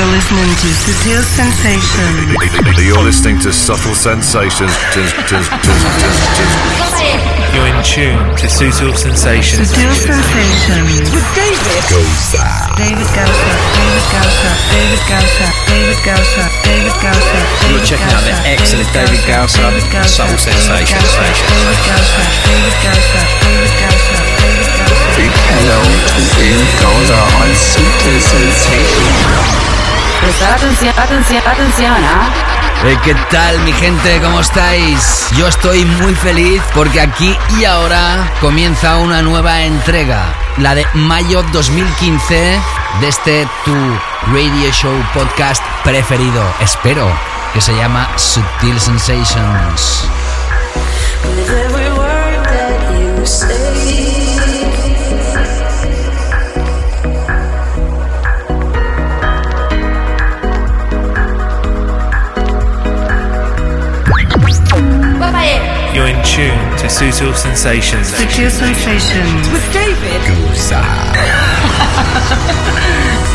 You're listening to Subtle Sensations. You're listening to Subtle Sensations. You're in tune to Subtle Sensations. Subtle Sensations. With David Gausa. David Gausa. David Gausa. David Gausa. David Gausa. David Gausa. You're checking out the excellent David Gausa, Subtle Sensations. David Gausa. David Gausa. David Gausa. Big hello to David Gausa on Subtle Sensations. Prestar atención, atención, atención, ¿ah? Eh, ¿Qué tal mi gente? ¿Cómo estáis? Yo estoy muy feliz porque aquí y ahora comienza una nueva entrega, la de mayo 2015 de este tu radio show podcast preferido, espero, que se llama Subtle Sensations. In tune to Subtle Sensations. Subtle Sensations. with David With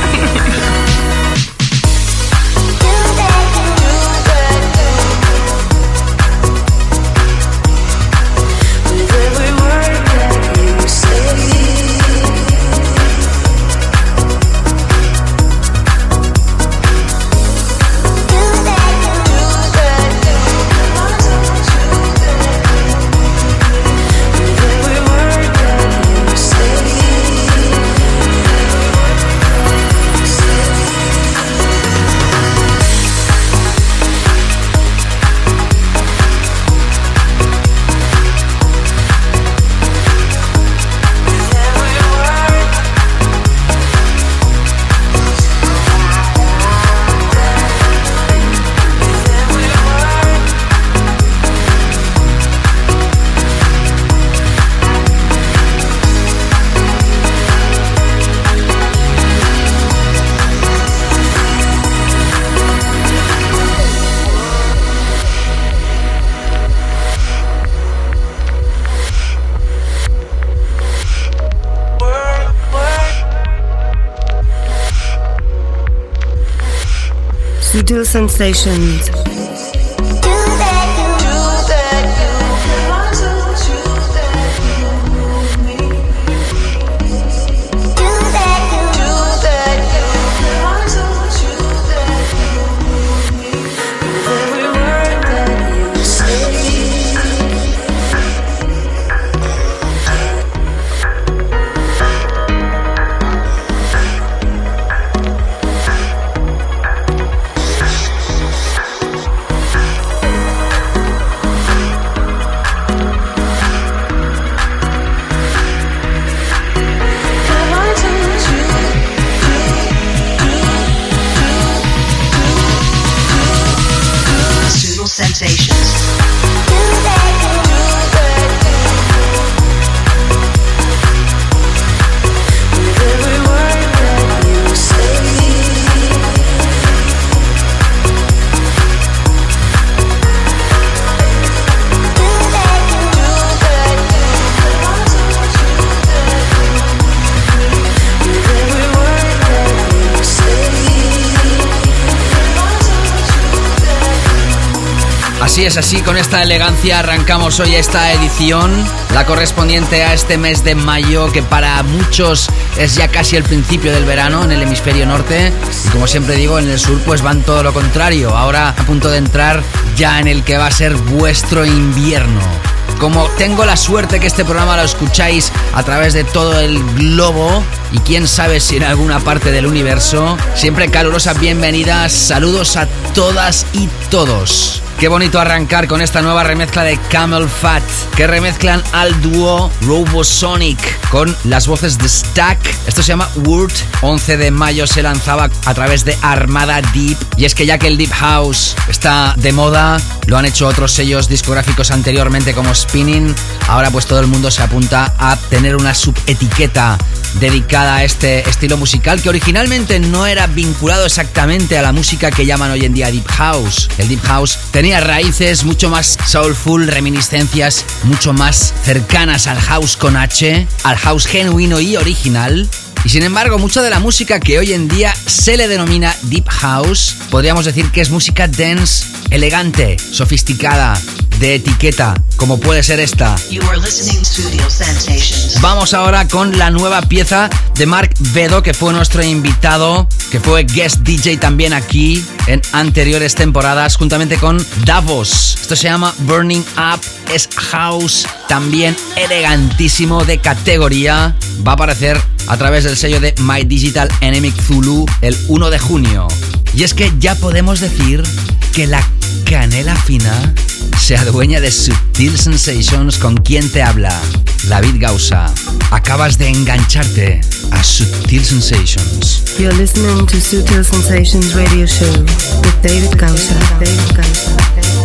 Subtle Sensations. Así es, así con esta elegancia arrancamos hoy esta edición, la correspondiente a este mes de mayo que para muchos es ya casi el principio del verano en el hemisferio norte y como siempre digo en el sur pues van todo lo contrario, ahora a punto de entrar ya en el que va a ser vuestro invierno. Como tengo la suerte que este programa lo escucháis a través de todo el globo y quién sabe si en alguna parte del universo, siempre calurosas bienvenidas, saludos a todas y todos. Qué bonito arrancar con esta nueva remezcla de Camel Fat, que remezclan al dúo Robosonic con las voces de Stack. Esto se llama Word. 11 de mayo se lanzaba a través de Armada Deep. Y es que ya que el Deep House está de moda, lo han hecho otros sellos discográficos anteriormente como Spinning. Ahora pues todo el mundo se apunta a tener una subetiqueta dedicada a este estilo musical que originalmente no era vinculado exactamente a la música que llaman hoy en día Deep House. El Deep House tenía raíces mucho más soulful, reminiscencias mucho más cercanas al house con H, al house genuino y original. Y sin embargo, mucha de la música que hoy en día se le denomina Deep House, podríamos decir que es música dance, elegante, sofisticada, de etiqueta, como puede ser esta. Vamos ahora con la nueva pieza de Mark Vedo, que fue nuestro invitado, que fue guest DJ también aquí en anteriores temporadas, juntamente con Davos. Esto se llama Burning Up, es house también elegantísimo de categoría. Va a aparecer a través del sello de My Digital Enemy Zulu el 1 de junio. Y es que ya podemos decir que la canela fina se adueña de Subtil Sensations con quien te habla, David Gausa. Acabas de engancharte a Subtil Sensations. You're listening to Sutil Sensations Radio Show with. David Gausa. David Gausa.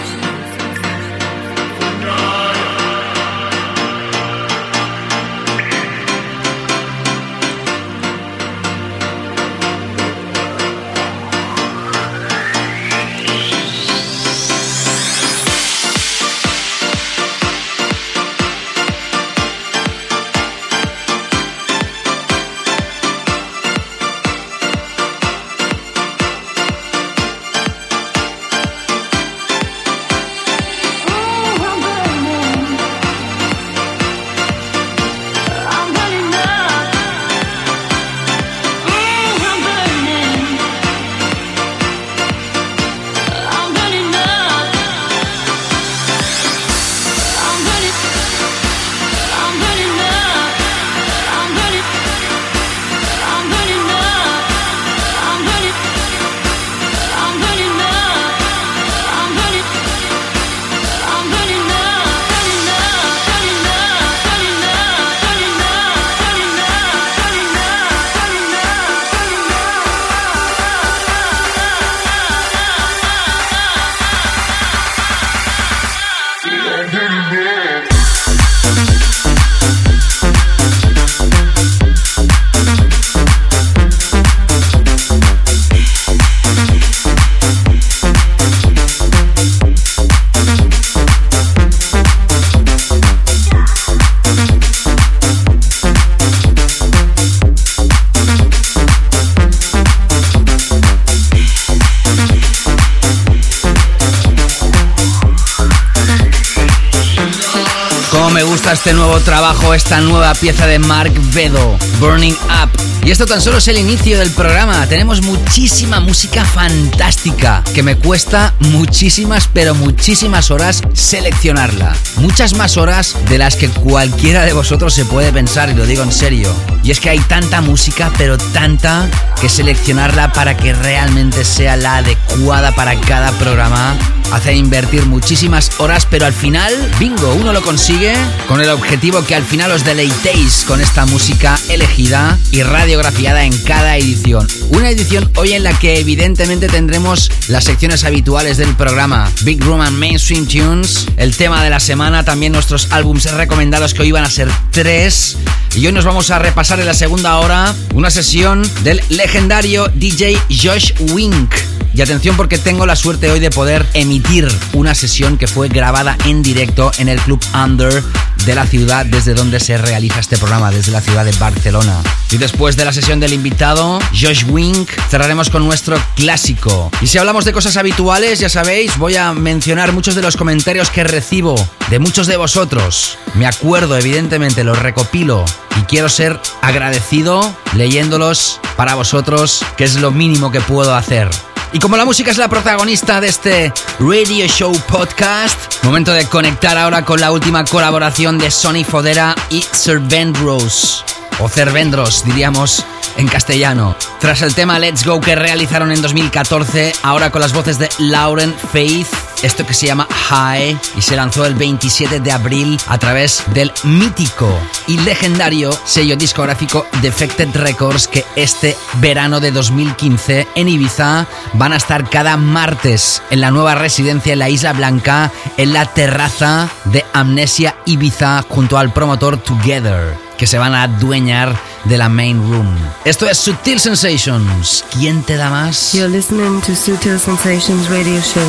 Esta nueva pieza de Mark Vedo, Burning Up. Y esto tan solo es el inicio del programa. Tenemos muchísima música fantástica que me cuesta muchísimas, pero muchísimas horas seleccionarla. Muchas más horas de las que cualquiera de vosotros se puede pensar, y lo digo en serio. Y es que hay tanta música, pero tanta, que seleccionarla para que realmente sea la adecuada para cada programa hace invertir muchísimas horas, pero al final, bingo, uno lo consigue con el objetivo que al final os deleitéis con esta música elegida y radiografiada en cada edición. Una edición hoy en la que evidentemente tendremos las secciones habituales del programa, Big Room and Mainstream Tunes, el tema de la semana, también nuestros álbumes recomendados que hoy van a ser tres. Y hoy nos vamos a repasar en la segunda hora una sesión del legendario DJ Josh Wink. Y atención porque tengo la suerte hoy de poder emitir una sesión que fue grabada en directo en el Club Under de la ciudad desde donde se realiza este programa, desde la ciudad de Barcelona. Y después de la sesión del invitado, Josh Wink, cerraremos con nuestro clásico. Y si hablamos de cosas habituales, ya sabéis, voy a mencionar muchos de los comentarios que recibo de muchos de vosotros. Me acuerdo, evidentemente, los recopilo y quiero ser agradecido leyéndolos para vosotros, que es lo mínimo que puedo hacer. Y como la música es la protagonista de este Radio Show Podcast, momento de conectar ahora con la última colaboración de Sony Fodera y Cervendros, o Cervendros diríamos en castellano. Tras el tema Let's Go que realizaron en 2014, ahora con las voces de Lauren Faith, esto que se llama High y se lanzó el 27 de abril a través del mítico y legendario sello discográfico Defected Records que este verano de 2015 en Ibiza van a estar cada martes en la nueva residencia en la Isla Blanca en la terraza de Amnesia Ibiza junto al promotor Together que se van a adueñar de la main room. Esto es Sutil Sensations. ¿Quién te da más? You're listening to Sutil Sensations Radio Show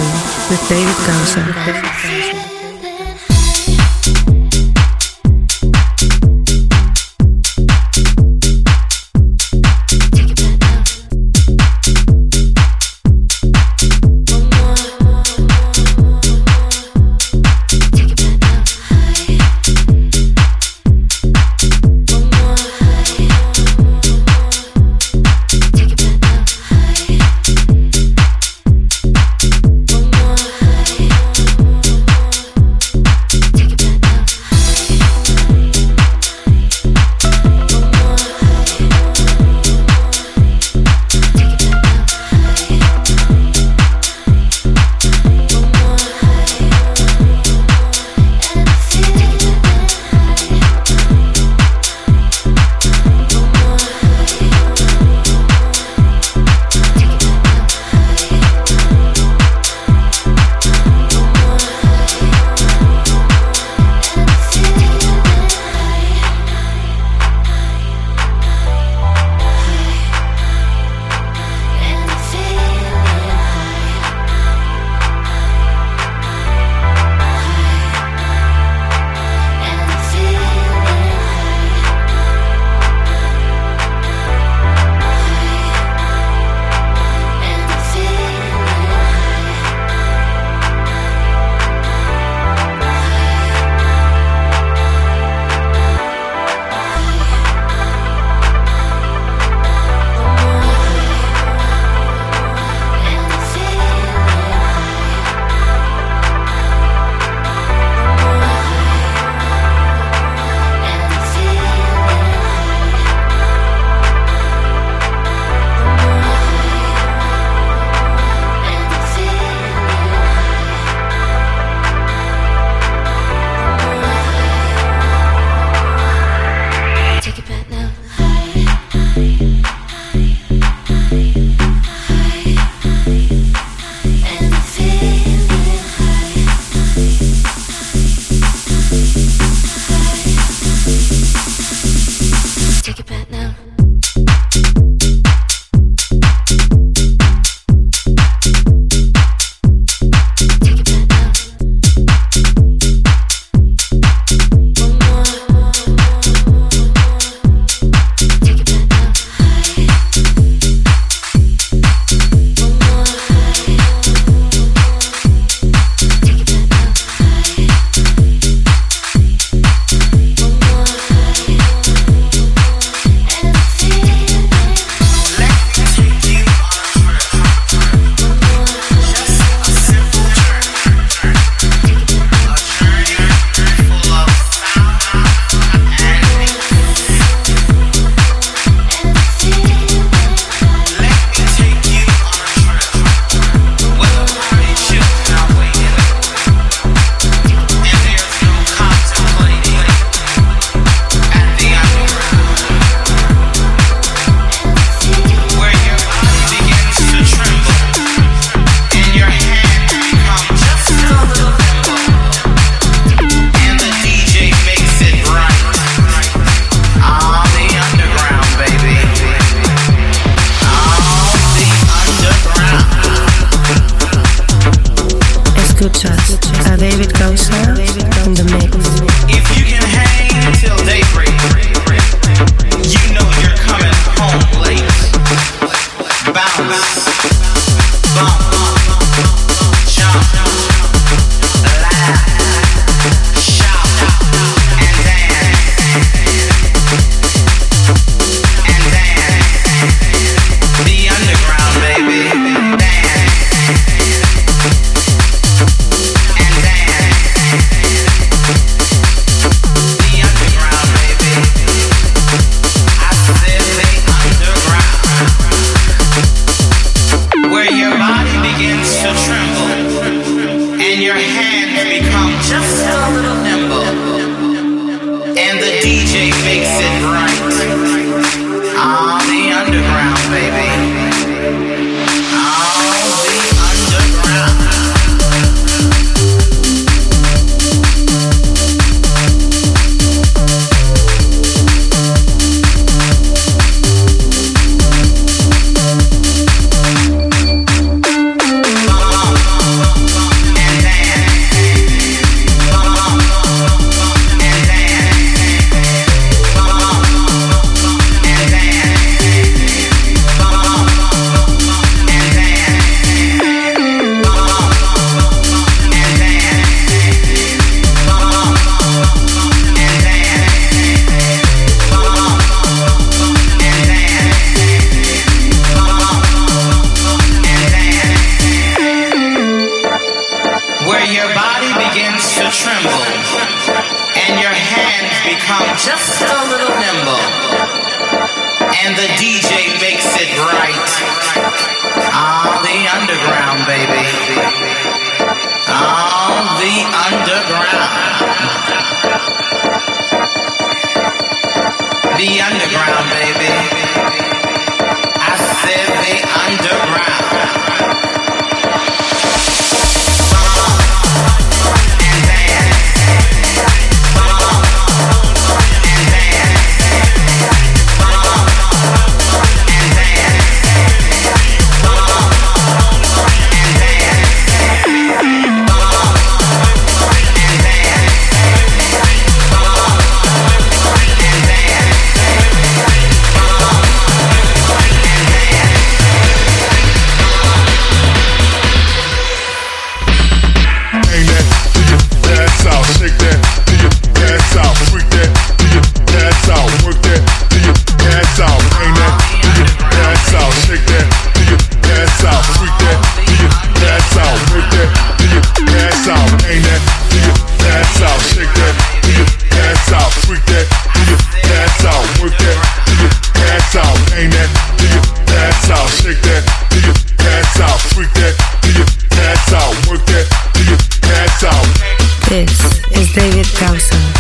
with David Gausa. This is David Gausa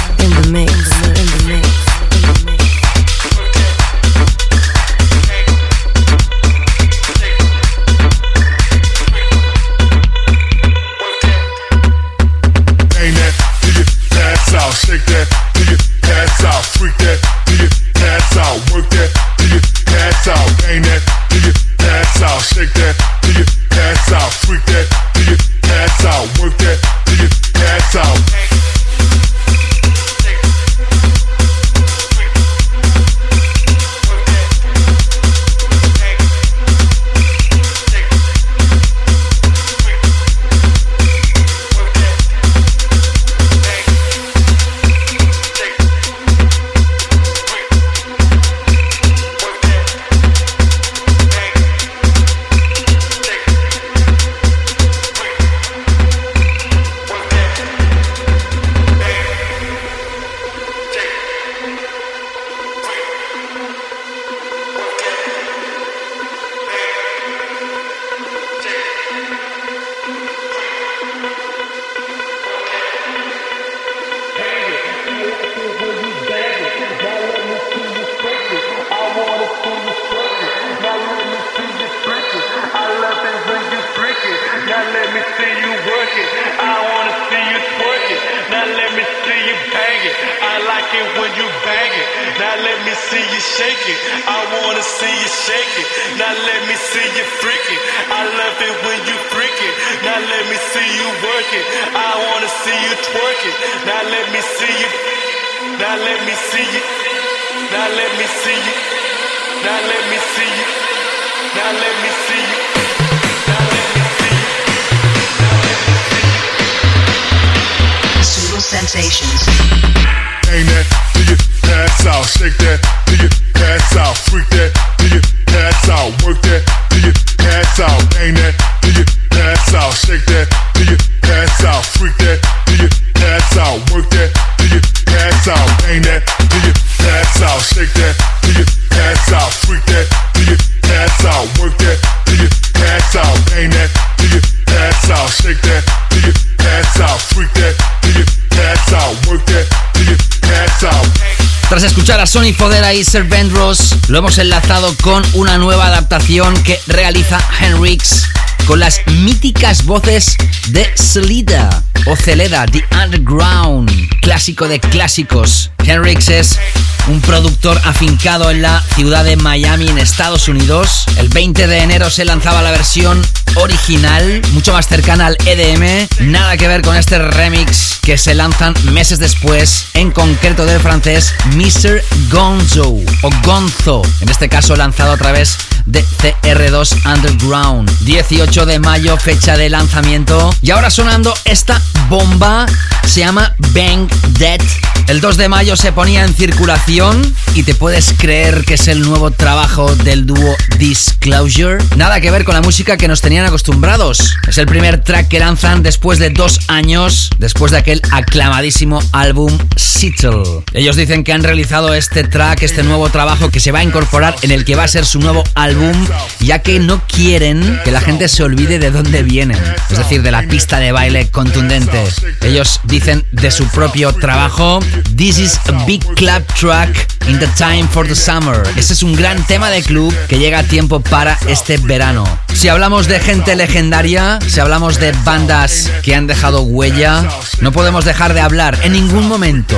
Tras escuchar a Sony Fodera y Sir Vendros, lo hemos enlazado con una nueva adaptación que realiza Henrix con las míticas voces de Celida o Celeda, The Underground, clásico de clásicos. Henrix es un productor afincado en la ciudad de Miami, en Estados Unidos. El 20 de enero se lanzaba la versión original, mucho más cercana al EDM. Nada que ver con este remix que se lanzan meses después, en concreto del francés Mr. Gonzo o Gonzo, en este caso lanzado a través de CR2 Underground. 18 de mayo, fecha de lanzamiento. Y ahora sonando esta bomba, se llama Bang Dead. El 2 de mayo se ponía en circulación y te puedes creer que es el nuevo trabajo del dúo Disclosure. Nada que ver con la música que nos tenían acostumbrados. Es el primer track que lanzan después de dos años, después de aquel aclamadísimo álbum Seattle. Ellos dicen que han realizado este track, este nuevo trabajo que se va a incorporar en el que va a ser su nuevo álbum, ya que no quieren que la gente se olvide de dónde vienen, es decir, de la pista de baile contundente. Ellos dicen de su propio trabajo, This is a big club track in the time for the summer. Ese es un gran tema de club que llega a tiempo para este verano. Si hablamos de gente legendaria, si hablamos de bandas que han dejado huella, no podemos dejar de hablar en ningún momento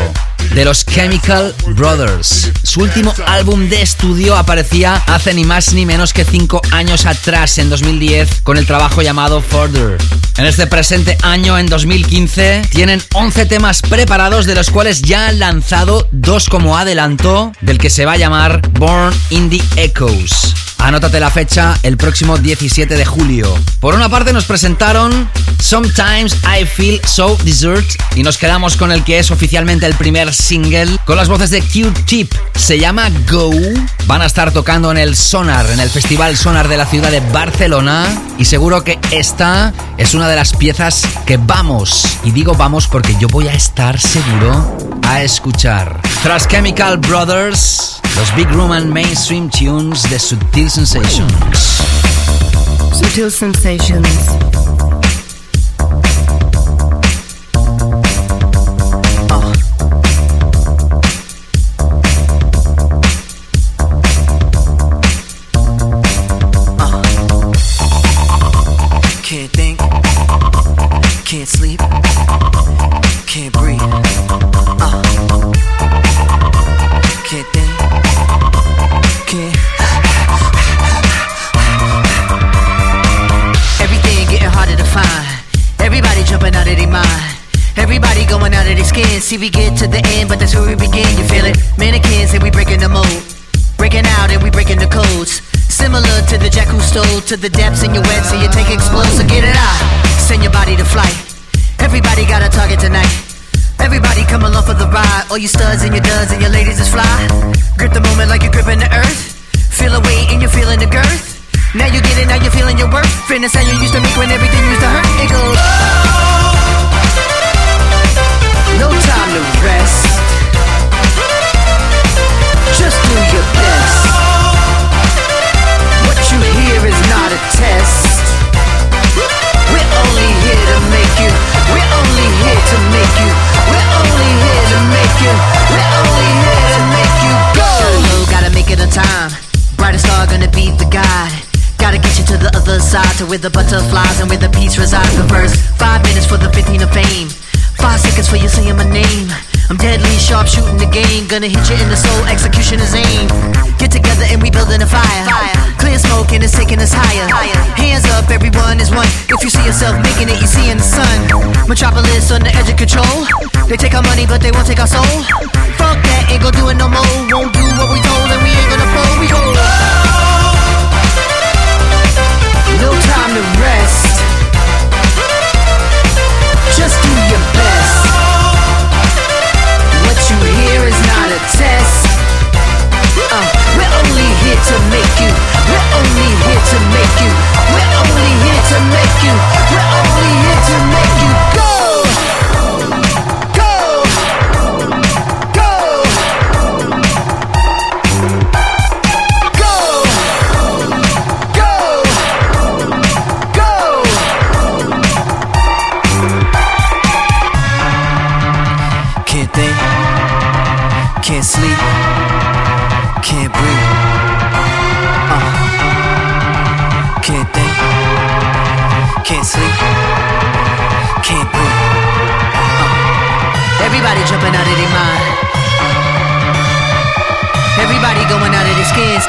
de los Chemical Brothers. Su último álbum de estudio aparecía hace ni más ni menos que 5 años atrás, en 2010, con el trabajo llamado Further. En este presente año, en 2015, tienen 11 temas preparados, de los cuales ya han lanzado dos como adelanto, del que se va a llamar Born in the Echoes. Anótate la fecha, el próximo 17 de julio. Por una parte nos presentaron Sometimes I Feel So Desert y nos quedamos con el que es oficialmente el primer single con las voces de Q-Tip. Se llama Go. Van a estar tocando en el Sonar, en el Festival Sonar de la ciudad de Barcelona y seguro que esta es una de las piezas que vamos, y digo vamos porque yo voy a estar seguro a escuchar. Tras Chemical Brothers, los Big Room and Mainstream Tunes de Subtil Sensations. Subtle Sensations. See, we get to the end, but that's where we begin. You feel it? Mannequins and we breaking the mold. Breaking out and we breaking the codes. Similar to the jack who stole to the depths in your wet, so you take explode. So get it out, send your body to flight. Everybody got a target tonight. Everybody come along for the ride. All you studs and your duds and your ladies is fly. Grip the moment like you're gripping the earth. Feel a weight and you're feeling the girth. Now you get it, now you're feeling your worth. Fitness how you used to make when everything used to hurt. It goes. Time to rest. Just do your best. What you hear is not a test. We're only here to make you. We're only here to make you. We're only here to make you. We're only here to make you go. Solo, gotta make it on time. Brightest star gonna be the guide. Gotta get you to the other side, to where the butterflies and where the peace resides. First five minutes for the 15 of fame. Five seconds for you saying my name. I'm deadly sharp shooting the game. Gonna hit you in the soul, execution is aim. Get together and we building a fire. Clear smoke and it's taking us higher. Hands up, everyone is one. If you see yourself making it, you see in the sun. Metropolis on the edge of control. They take our money, but they won't take our soul. Fuck that, ain't gon' do it no more. Won't do what we told, and we ain't gonna fold. We go. No time to rest. Just do test. Uh, we're only here to make you. We're only here to make you. We're only here to make you. We're only here to make you go. Can't think. Can't sleep. Can't breathe. Uh. Can't think. Can't sleep. Can't breathe. Uh. Everybody jumping out of their mind. Everybody going out of their skins.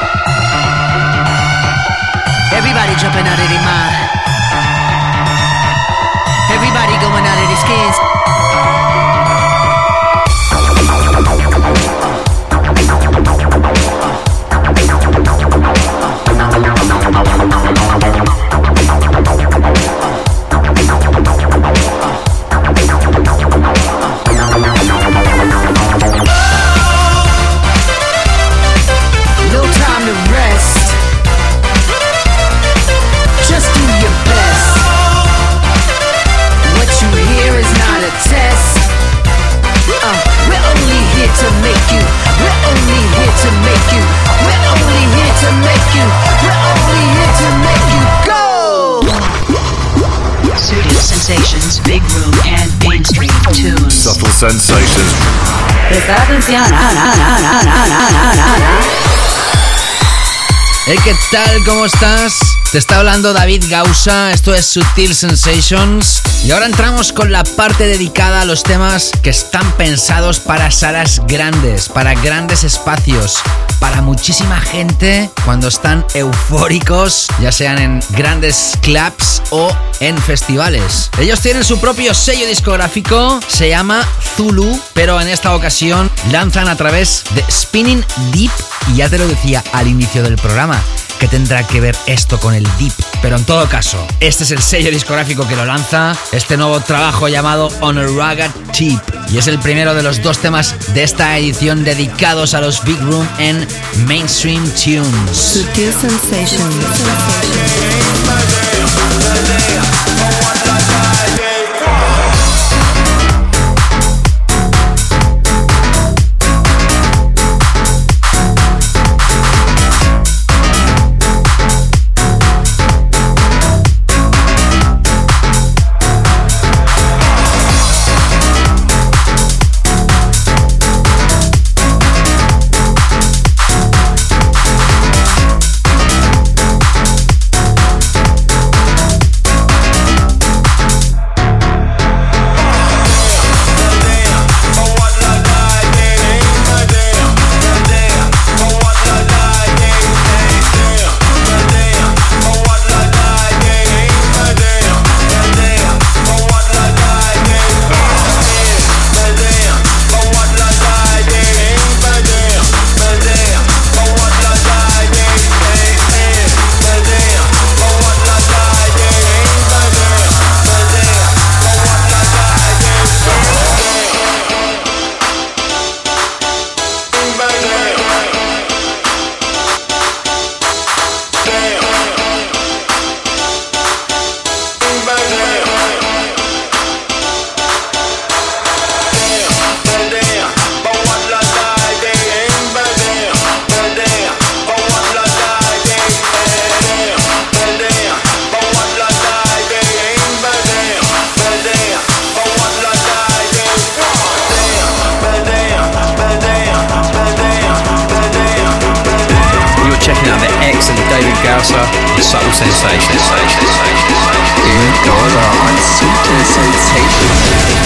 Everybody jumping out of their mind. Everybody going out of their skins. ああ。sensations. Prestar atención. Hey, ¿qué tal? ¿Cómo estás? Te está hablando David Gausa, esto es Sutil Sensations. Y ahora entramos con la parte dedicada a los temas que están pensados para salas grandes, para grandes espacios, para muchísima gente cuando están eufóricos, ya sean en grandes clubs o en festivales. Ellos tienen su propio sello discográfico, se llama Zulu, pero en esta ocasión lanzan a través de Spinning Deep y ya te lo decía al inicio del programa que tendrá que ver esto con el Deep. Pero en todo caso, este es el sello discográfico que lo lanza, este nuevo trabajo llamado On a Rugged Tip. Y es el primero de los dos temas de esta edición dedicados a los Big Room en Mainstream Tunes. Sensor, subtle sensation, sensation, sensation. You sensation, sensation, sensation, sensation, sensation.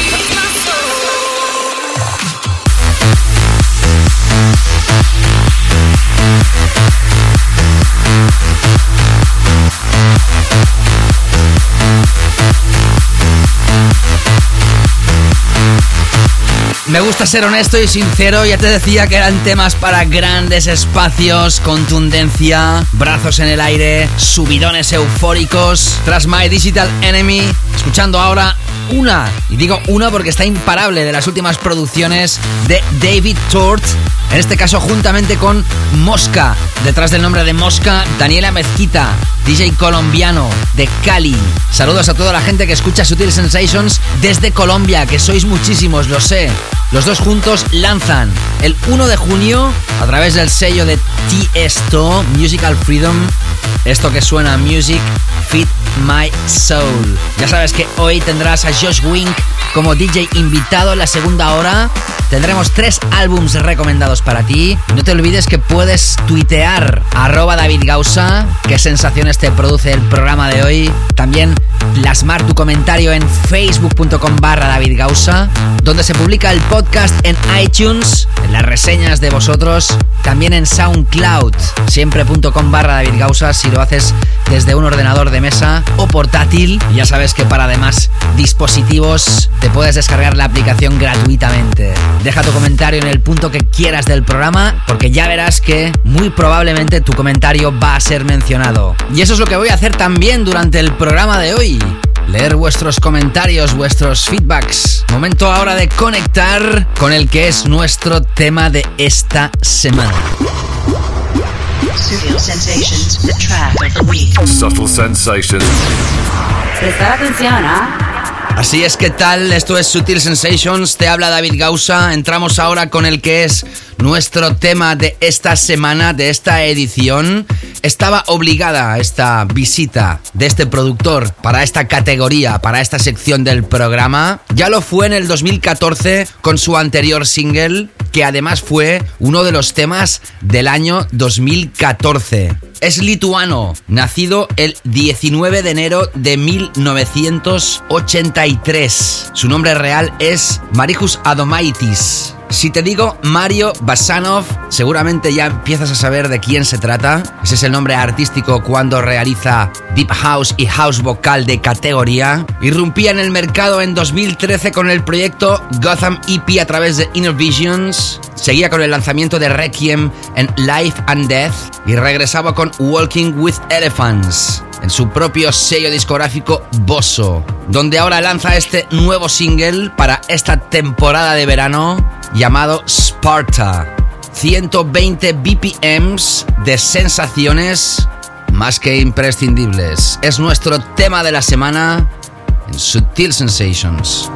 Me gusta ser honesto y sincero, ya te decía que eran temas para grandes espacios, contundencia, brazos en el aire, subidones eufóricos. Tras My Digital Enemy, escuchando ahora una, y digo una porque está imparable, de las últimas producciones de David Tort, en este caso juntamente con Mosca, detrás del nombre de Mosca, Daniela Mezquita, DJ colombiano de Cali. Saludos a toda la gente que escucha Sutil Sensations desde Colombia, que sois muchísimos, lo sé. Los dos juntos lanzan el 1 de junio a través del sello de Tiesto, Musical Freedom, esto que suena Music Fit My Soul. Ya sabes que hoy tendrás a Josh Wink como DJ invitado en la segunda hora. Tendremos tres álbums recomendados para ti. No te olvides que puedes tuitear arroba David Gausa, qué sensaciones te produce el programa de hoy. También plasmar tu comentario en facebook.com barra David donde se publica el podcast en iTunes, las reseñas de vosotros, también en SoundCloud, siempre.com barra David Gausa si lo haces desde un ordenador de mesa o portátil. Ya sabes que para además dispositivos te puedes descargar la aplicación gratuitamente. Deja tu comentario en el punto que quieras del programa, porque ya verás que muy probablemente tu comentario va a ser mencionado. Y eso es lo que voy a hacer también durante el programa de hoy. Leer vuestros comentarios, vuestros feedbacks. Momento ahora de conectar con el que es nuestro tema de esta semana. Studio Sensations, the track of the week. Subtle Sensations. Prestar atención, ¿ah? Así es que tal, esto es Sutil Sensations, te habla David Gausa, entramos ahora con el que es nuestro tema de esta semana, de esta edición. Estaba obligada esta visita de este productor para esta categoría, para esta sección del programa. Ya lo fue en el 2014 con su anterior single, que además fue uno de los temas del año 2014. Es lituano, nacido el 19 de enero de 1983. Su nombre real es Marijus Adomaitis. Si te digo Mario Basanov, seguramente ya empiezas a saber de quién se trata. Ese es el nombre artístico cuando realiza Deep House y House Vocal de categoría. Irrumpía en el mercado en 2013 con el proyecto Gotham EP a través de Inner Visions. Seguía con el lanzamiento de Requiem en Life and Death y regresaba con Walking with Elephants en su propio sello discográfico Bosso, donde ahora lanza este nuevo single para esta temporada de verano llamado Sparta. 120 BPMs de sensaciones más que imprescindibles. Es nuestro tema de la semana en Sutil Sensations.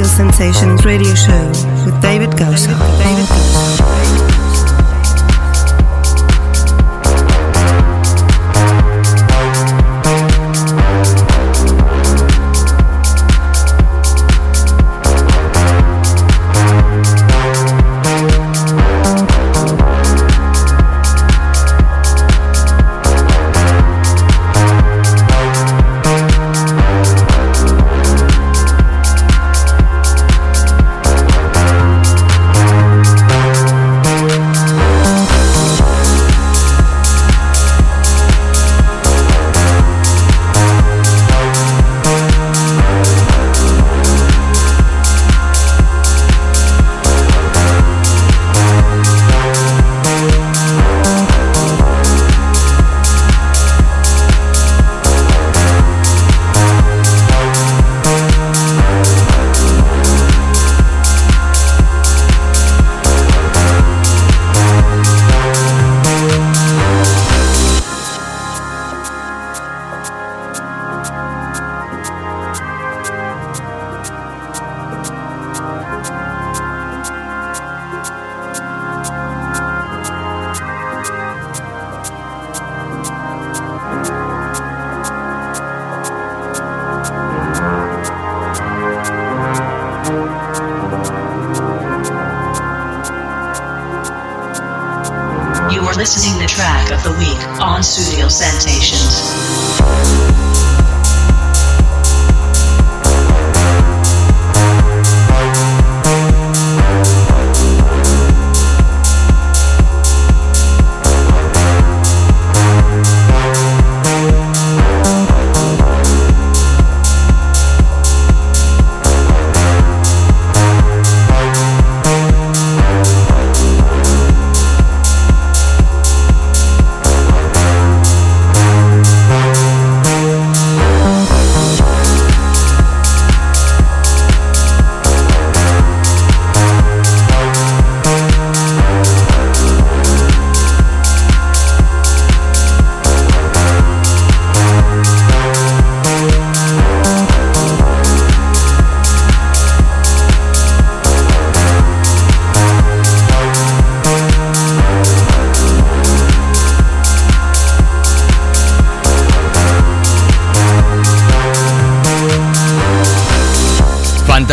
Sensations radio show with David Gausa. David.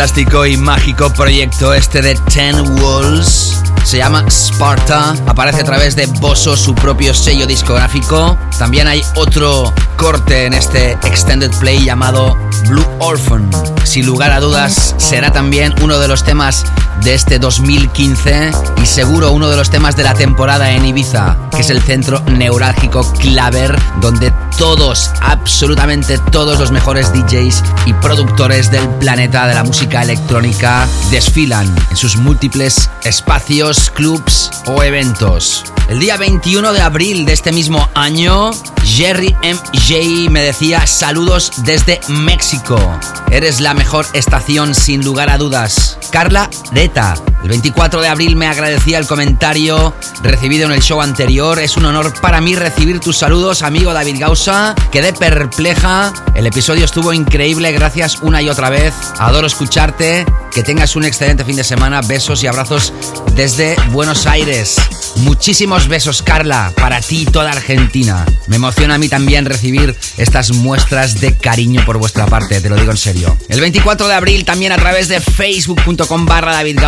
Fantástico y mágico proyecto este de Ten Walls. Se llama Sparta, aparece a través de Bosso, su propio sello discográfico. También hay otro corte en este extended play llamado Blue Orphan. Sin lugar a dudas, será también uno de los temas de este 2015 y seguro uno de los temas de la temporada en Ibiza, que es el centro neurálgico Claver, donde todos, absolutamente todos los mejores DJs y productores del planeta de la música electrónica desfilan en sus múltiples espacios, clubs o eventos. El día 21 de abril de este mismo año, Jerry MJ me decía saludos desde México. Eres la mejor estación sin lugar a dudas. Carla Reta, el 24 de abril me agradecía el comentario recibido en el show anterior. Es un honor para mí recibir tus saludos, amigo David Gausa. Quedé perpleja. El episodio estuvo increíble. Gracias una y otra vez. Adoro escucharte. Que tengas un excelente fin de semana. Besos y abrazos desde Buenos Aires. Muchísimos besos, Carla, para ti y toda Argentina. Me emociona a mí también recibir estas muestras de cariño por vuestra parte, te lo digo en serio. El 24 de abril también a través de facebook.com barra David.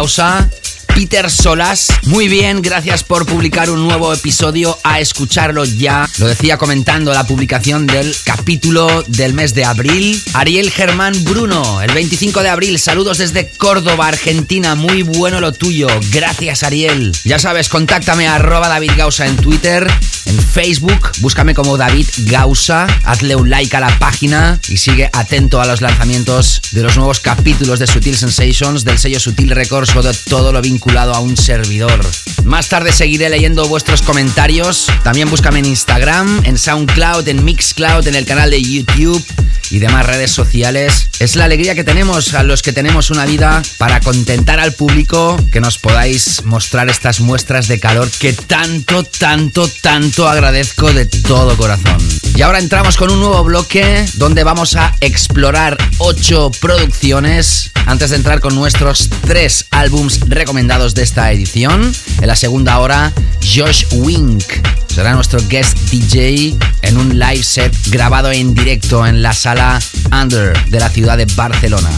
Peter Solas, muy bien, gracias por publicar un nuevo episodio, a escucharlo ya. Lo decía comentando la publicación del capítulo del mes de abril. Ariel Germán Bruno, el 25 de abril, saludos desde Córdoba, Argentina, muy bueno lo tuyo. Gracias Ariel. Ya sabes, contáctame a David Gausa en Twitter, en Facebook, búscame como David Gausa, hazle un like a la página y sigue atento a los lanzamientos de los nuevos capítulos de Sutil Sensations, del sello Sutil Records o de todo lo vinculado a un servidor. Más tarde seguiré leyendo vuestros comentarios. También búscame en Instagram, en SoundCloud, en Mixcloud, en el canal de YouTube y demás redes sociales. Es la alegría que tenemos a los que tenemos una vida para contentar al público que nos podáis mostrar estas muestras de calor que tanto, tanto, tanto agradezco de todo corazón. Y ahora entramos con un nuevo bloque donde vamos a explorar ocho producciones antes de entrar con nuestros tres álbums recomendados de esta edición. En la segunda hora, Josh Wink será nuestro guest DJ en un live set grabado en directo en la sala Under de la ciudad de Barcelona.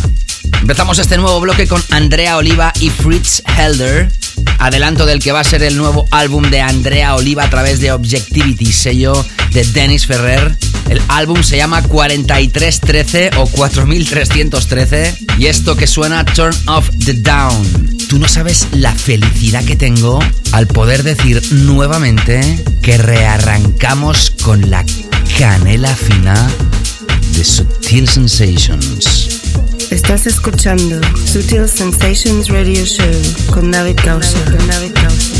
Empezamos este nuevo bloque con Andrea Oliva y Fritz Helder, adelanto del que va a ser el nuevo álbum de Andrea Oliva a través de Objectivity, sello de Dennis Ferrer. El álbum se llama 4313 o 4313 y esto que suena Turn Off the Down. Tú no sabes la felicidad que tengo al poder decir nuevamente que rearrancamos con la canela fina de Subtil Sensations. Estás escuchando Sutil Sensations Radio Show con David Gausa.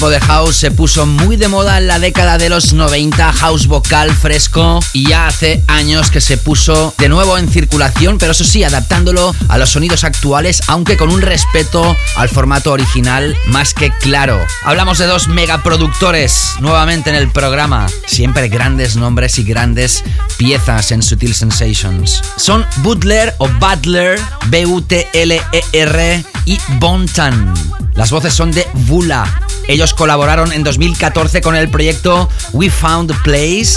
Tipo de house se puso muy de moda en la década de los 90, house vocal fresco, y ya hace años que se puso de nuevo en circulación, pero eso sí, adaptándolo a los sonidos actuales, aunque con un respeto al formato original más que claro. Hablamos de dos megaproductores nuevamente en el programa, siempre grandes nombres y grandes piezas en Sutil Sensations. Son Butler o Butler, B-U-T-L-E-R y Bontan. Las voces son de Vula. Ellos colaboraron en 2014 con el proyecto We Found Place.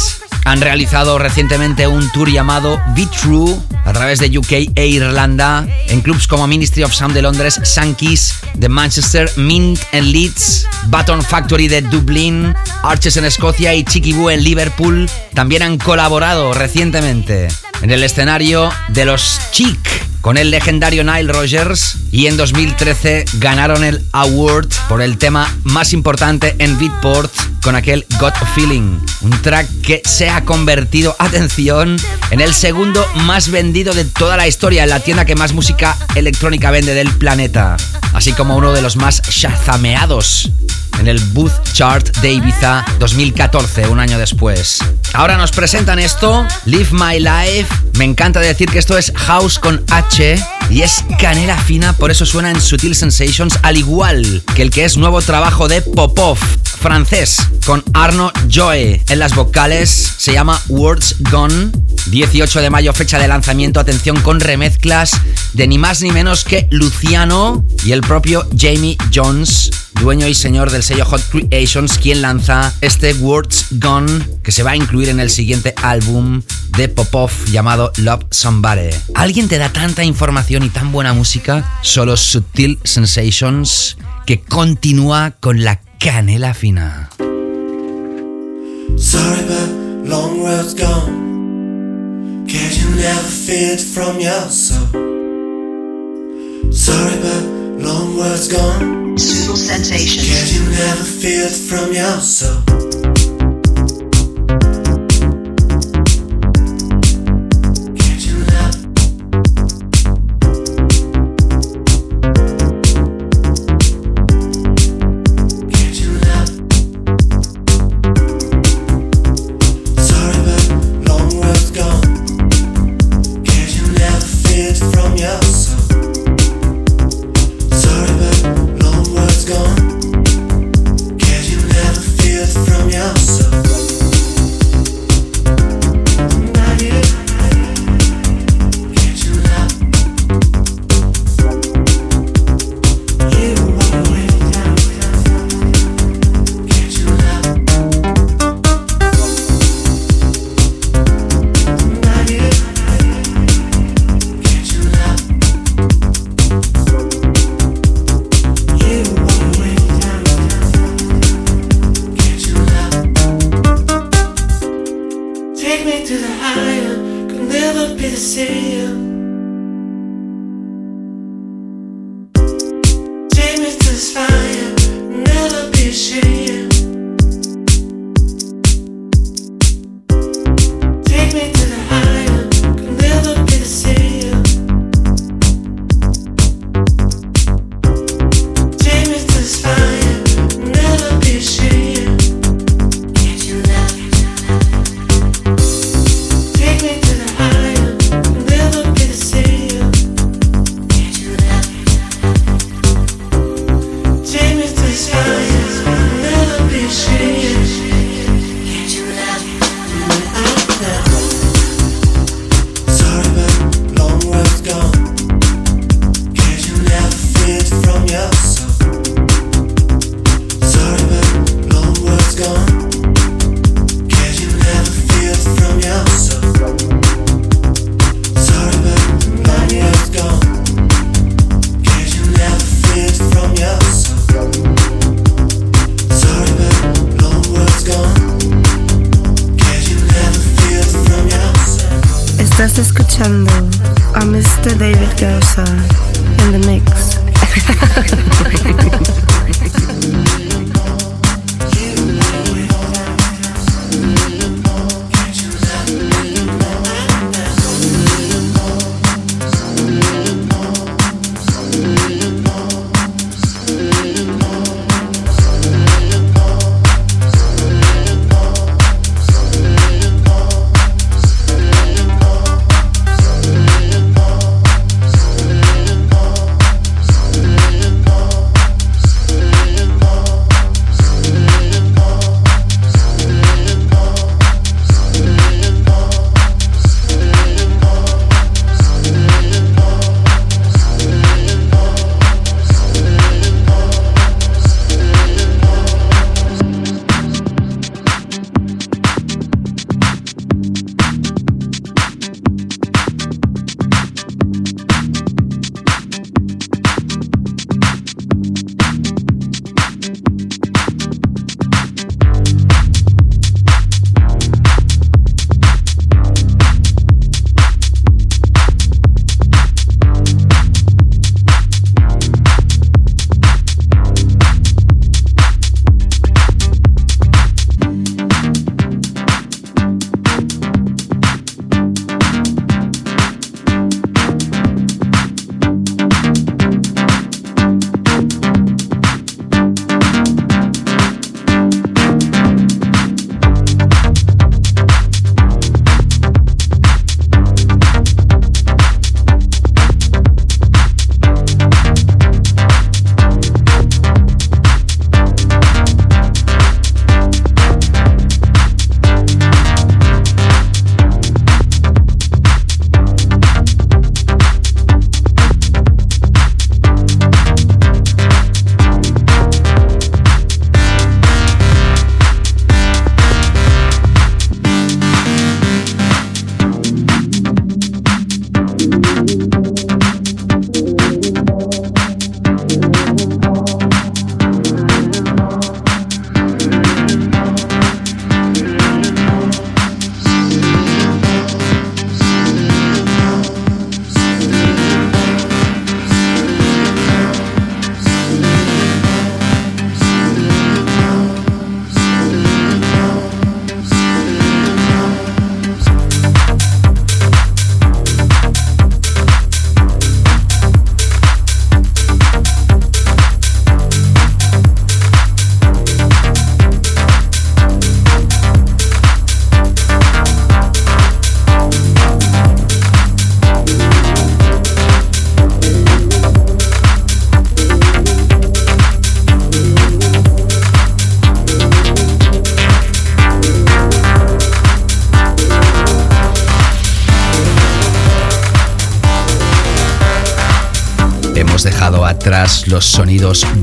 Han realizado recientemente un tour llamado Be True a través de UK e Irlanda en clubs como Ministry of Sound de Londres, Sankey's de Manchester, Mint en Leeds, Baton Factory de Dublín, Arches en Escocia y Chiquiboo en Liverpool. También han colaborado recientemente en el escenario de los Chic con el legendario Nile Rogers y en 2013 ganaron el award por el tema más importante en Beatport con aquel Got Feeling, un track que se ha convertido, atención, en el segundo más vendido de toda la historia en la tienda que más música electrónica vende del planeta, así como uno de los más shazameados en el Booth Chart de Ibiza 2014, un año después. Ahora nos presentan esto, Live My Life. Me encanta decir que esto es House con H y es canela fina, por eso suena en Sutil Sensations, al igual que el que es nuevo trabajo de Popov, francés, con Arno Joe en las vocales. Se llama Words Gone. 18 de mayo, fecha de lanzamiento. Atención con remezclas de ni más ni menos que Luciano y el propio Jamie Jones dueño y señor del sello Hot Creations, quien lanza este Words Gone, que se va a incluir en el siguiente álbum de Popov llamado Love Somebody. ¿Alguien te da tanta información y tan buena música? Solo Subtil Sensations, que continúa con la canela fina. Sorry, but long words gone. Cause you never feared from your soul. Sorry, but long words gone. Suitable sensations. Cause you never feared from your soul.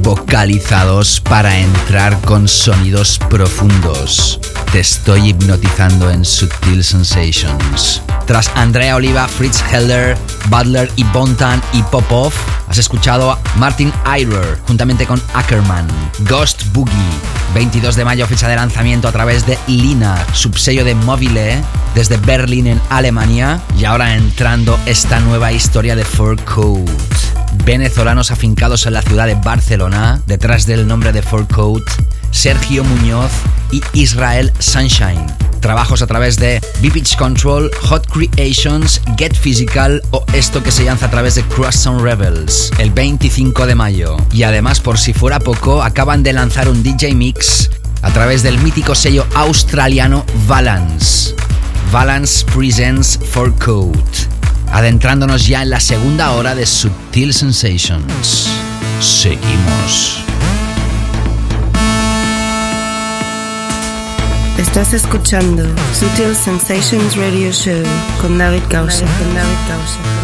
Vocalizados para entrar con sonidos profundos. Te estoy hipnotizando en Subtil Sensations. Tras Andrea Oliva, Fritz Heller, Butler y Bontan y Popov, Has escuchado Martin Eirer juntamente con Ackerman. Ghost Boogie. 22 de mayo, fecha de lanzamiento a través de Lina, subsello de Mobile, desde Berlín en Alemania. Y ahora entrando esta nueva historia de Fur Code. Venezolanos afincados en la ciudad de Barcelona, detrás del nombre de Fur Code, Sergio Muñoz y Israel Sunshine. Trabajos a través de B-Pitch Control, Hot Creations, Get Physical o esto que se lanza a través de Sound Rebels el 25 de mayo. Y además, por si fuera poco, acaban de lanzar un DJ Mix a través del mítico sello australiano Valance. Valance Presents for Code. Adentrándonos ya en la segunda hora de Subtil Sensations. Seguimos. Estás escuchando Sutil Sensations Radio Show con David Gausa. Con David Gausa.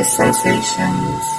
Sensations.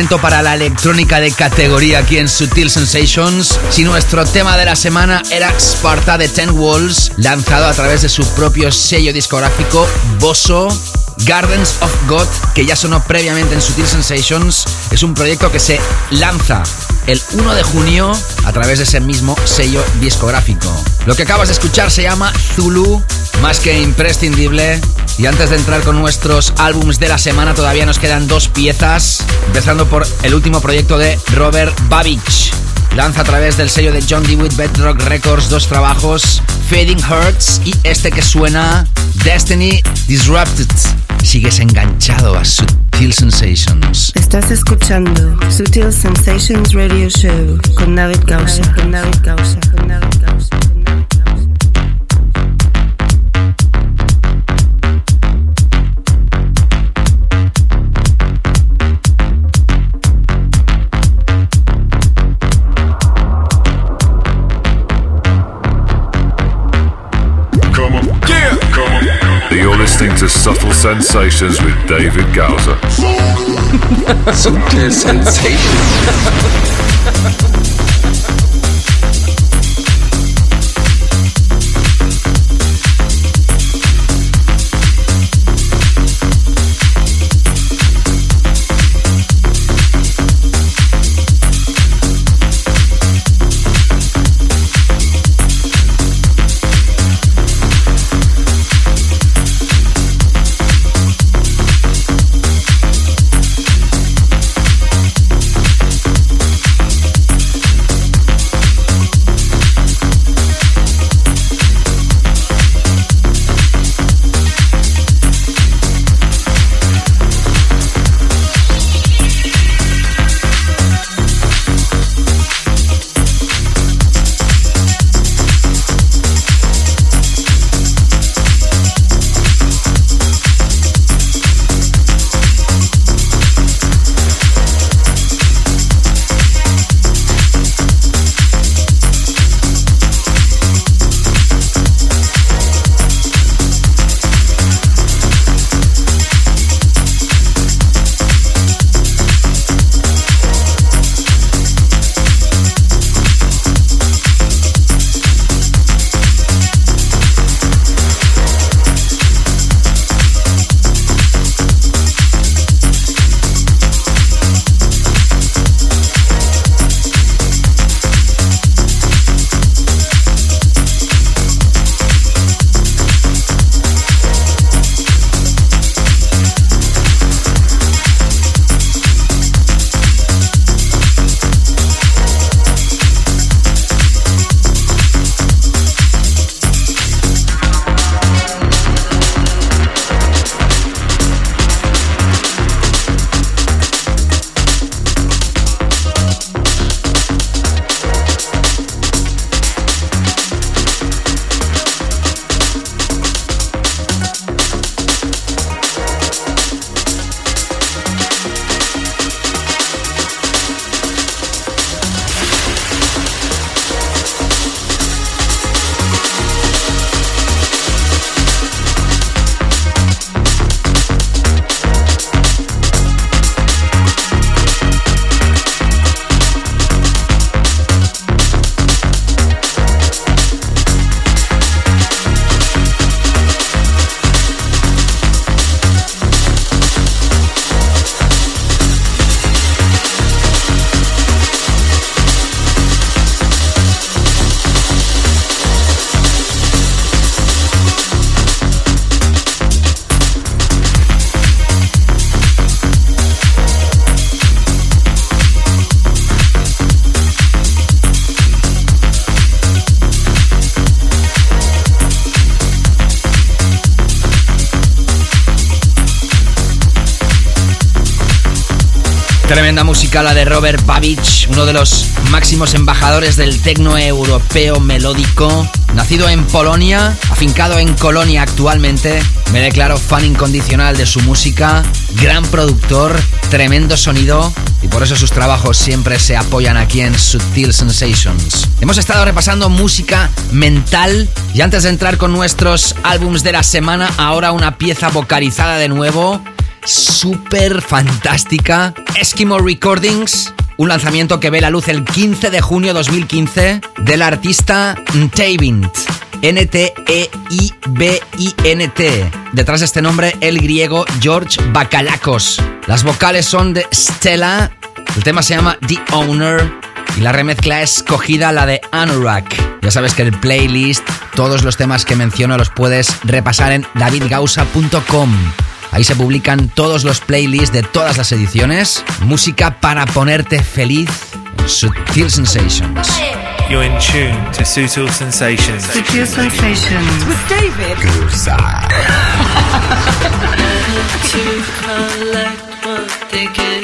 Para la electrónica de categoría aquí en Sutil Sensations. Si nuestro tema de la semana era Sparta de Ten Walls, lanzado a través de su propio sello discográfico Bosso. Gardens of God, que ya sonó previamente en Sutil Sensations, es un proyecto que se lanza el 1 de junio a través de ese mismo sello discográfico. Lo que acabas de escuchar se llama Zulu, más que imprescindible. Y antes de entrar con nuestros álbums de la semana, todavía nos quedan dos piezas, empezando por el último proyecto de Robert Babich. Lanza a través del sello de John DeWitt Bedrock Records dos trabajos, Fading Hurts y este que suena Destiny Disrupted. Sigues enganchado a Sutil Sensations. Estás escuchando Sutil Sensations Radio Show con David. Con. Con David Gausa. Sensations with David Gowser. Sutil Sensations. Tremenda música la de Robert Babich, uno de los máximos embajadores del tecno europeo melódico. Nacido en Polonia, afincado en Colonia actualmente, me declaro fan incondicional de su música, gran productor, tremendo sonido y por eso sus trabajos siempre se apoyan aquí en Subtil Sensations. Hemos estado repasando música mental y antes de entrar con nuestros álbums de la semana, ahora una pieza vocalizada de nuevo súper fantástica. Eskimo Recordings, un lanzamiento que ve la luz el 15 de junio 2015 del artista Ntavint. N-T-E-I-B-I-N-T. Detrás de este nombre, el griego George Bakalakos. Las vocales son de Stella. El tema se llama The Owner. Y la remezcla es cogida la de Anorak. Ya sabes que el playlist, todos los temas que menciono los puedes repasar en davidgausa.com. Ahí se publican todos los playlists de todas las ediciones. Música para ponerte feliz. Subtil Sensations. You're in tune to Sutil Sensations. Subtle Sensations. With David. to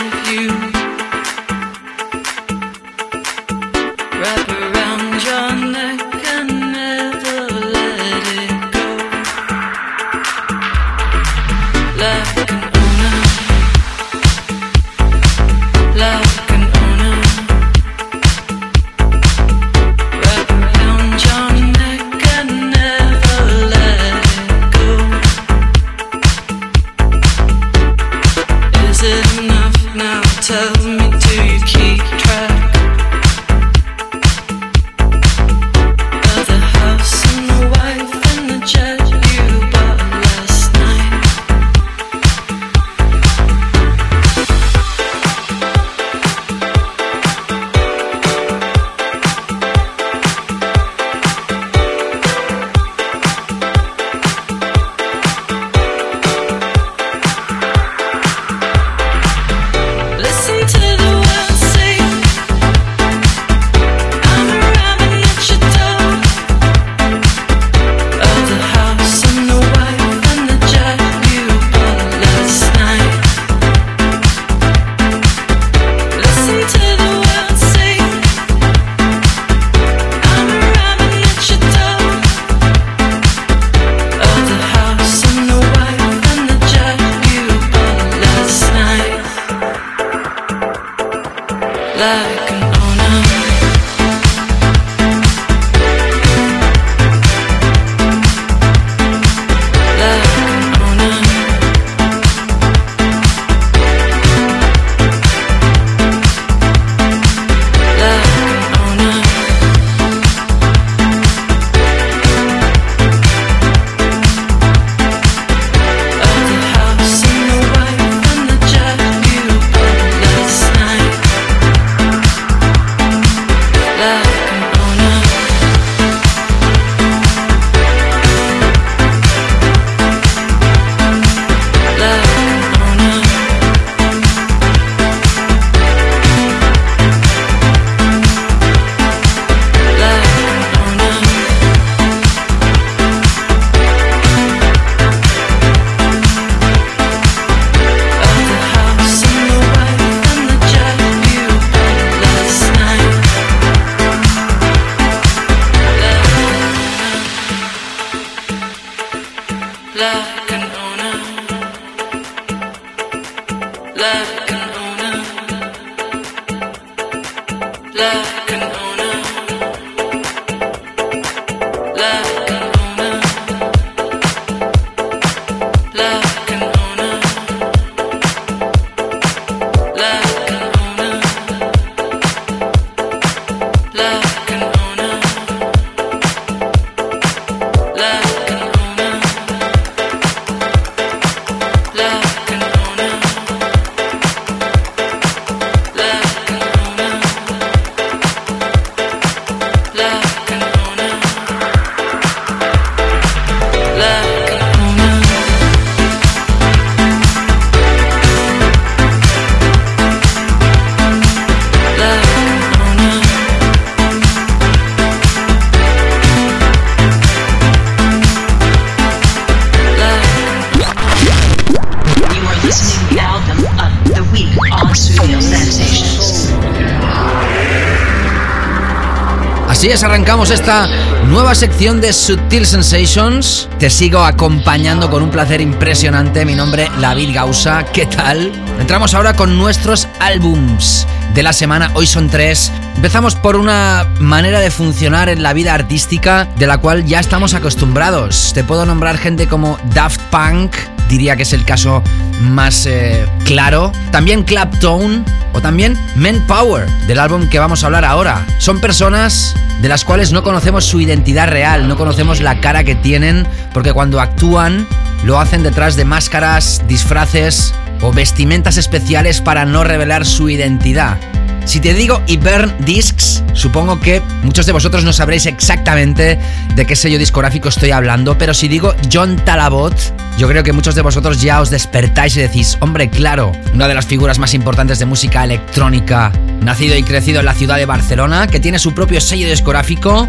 esta nueva sección de Subtil Sensations. Te sigo acompañando con un placer impresionante. Mi nombre, David Gausa. ¿Qué tal? Entramos ahora con nuestros álbums de la semana. Hoy son tres. Empezamos por una manera de funcionar en la vida artística de la cual ya estamos acostumbrados. Te puedo nombrar gente como Daft Punk, diría que es el caso más eh, claro. También Clapton o también Men Power, del álbum que vamos a hablar ahora. Son personas de las cuales no conocemos su identidad real, no conocemos la cara que tienen, porque cuando actúan lo hacen detrás de máscaras, disfraces o vestimentas especiales para no revelar su identidad. Si te digo Ibern Discs, supongo que muchos de vosotros no sabréis exactamente de qué sello discográfico estoy hablando, pero si digo John Talabot, yo creo que muchos de vosotros ya os despertáis y decís, hombre, claro, una de las figuras más importantes de música electrónica, nacido y crecido en la ciudad de Barcelona, que tiene su propio sello discográfico,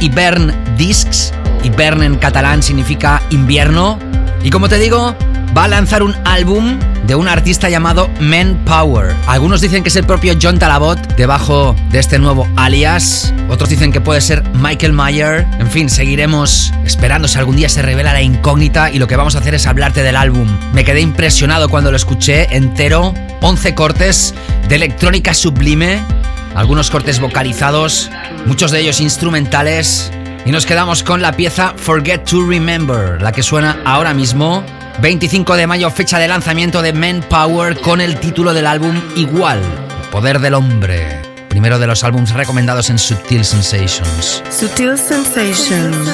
Ibern Discs, Ibern en catalán significa invierno, y como te digo, va a lanzar un álbum de un artista llamado Men Power. Algunos dicen que es el propio John Talabot debajo de este nuevo alias. Otros dicen que puede ser Michael Mayer. En fin, seguiremos esperando si algún día se revela la incógnita y lo que vamos a hacer es hablarte del álbum. Me quedé impresionado cuando lo escuché entero. 11 cortes de electrónica sublime. Algunos cortes vocalizados, muchos de ellos instrumentales. Y nos quedamos con la pieza Forget to Remember, la que suena ahora mismo 25 de mayo, fecha de lanzamiento de Men Power con el título del álbum igual, Poder del Hombre. Primero de los álbumes recomendados en Subtil Sensations. Sutil Sensations.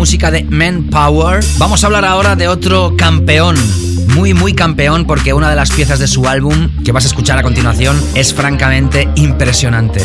Música de Men Power. Vamos a hablar ahora de otro campeón. Muy, muy campeón porque una de las piezas de su álbum que vas a escuchar a continuación es francamente impresionante.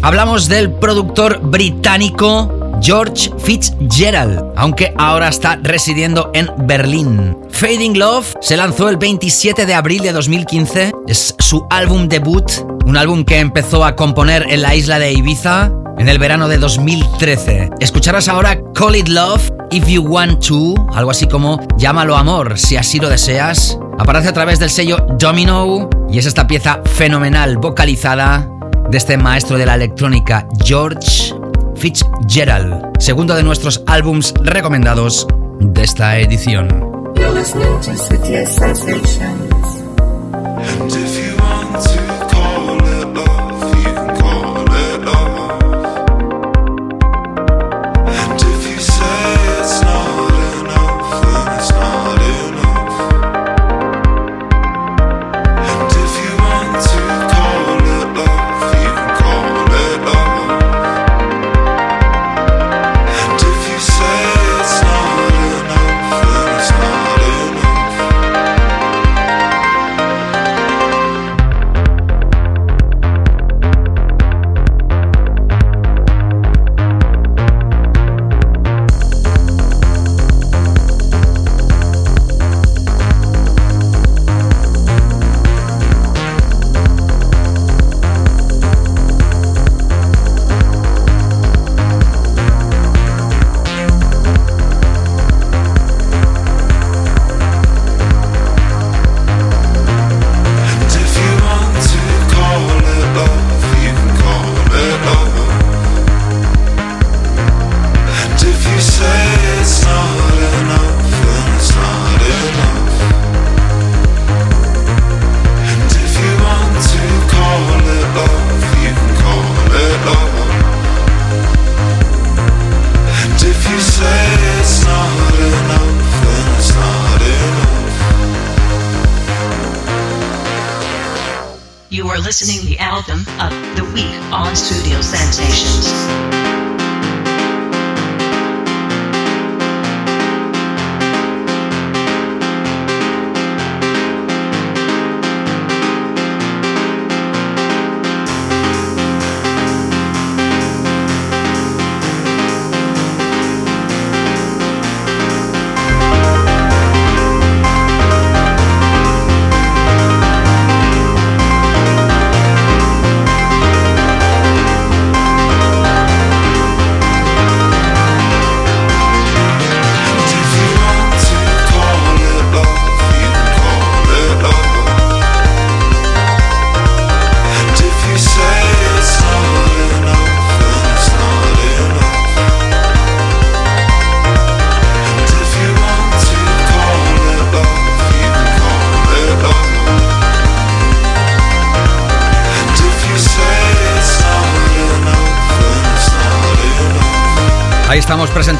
Hablamos del productor británico George Fitzgerald, aunque ahora está residiendo en Berlín. Fading Love se lanzó el 27 de abril de 2015, es su álbum debut, un álbum que empezó a componer en la isla de Ibiza en el verano de 2013. Escucharás ahora Call It Love If You Want To, algo así como Llámalo Amor si así lo deseas. Aparece a través del sello Domino y es esta pieza fenomenal vocalizada de este maestro de la electrónica George Fitzgerald, segundo de nuestros álbums recomendados de esta edición.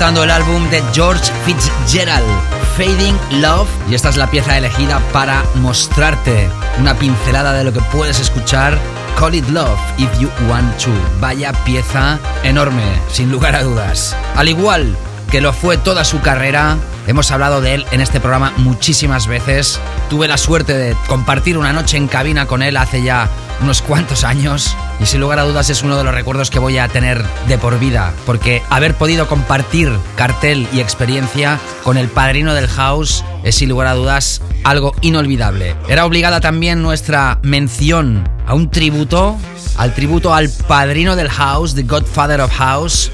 El álbum de George Fitzgerald, Fading Love, y esta es la pieza elegida para mostrarte una pincelada de lo que puedes escuchar. Call It Love If You Want To. Vaya pieza enorme, sin lugar a dudas. Al igual que lo fue toda su carrera, hemos hablado de él en este programa muchísimas veces. Tuve la suerte de compartir una noche en cabina con él hace ya unos cuantos años y sin lugar a dudas es uno de los recuerdos que voy a tener de por vida, porque haber podido compartir cartel y experiencia con el padrino del house es sin lugar a dudas algo inolvidable. Era obligada también nuestra mención a un tributo, al tributo al padrino del house, The Godfather of House,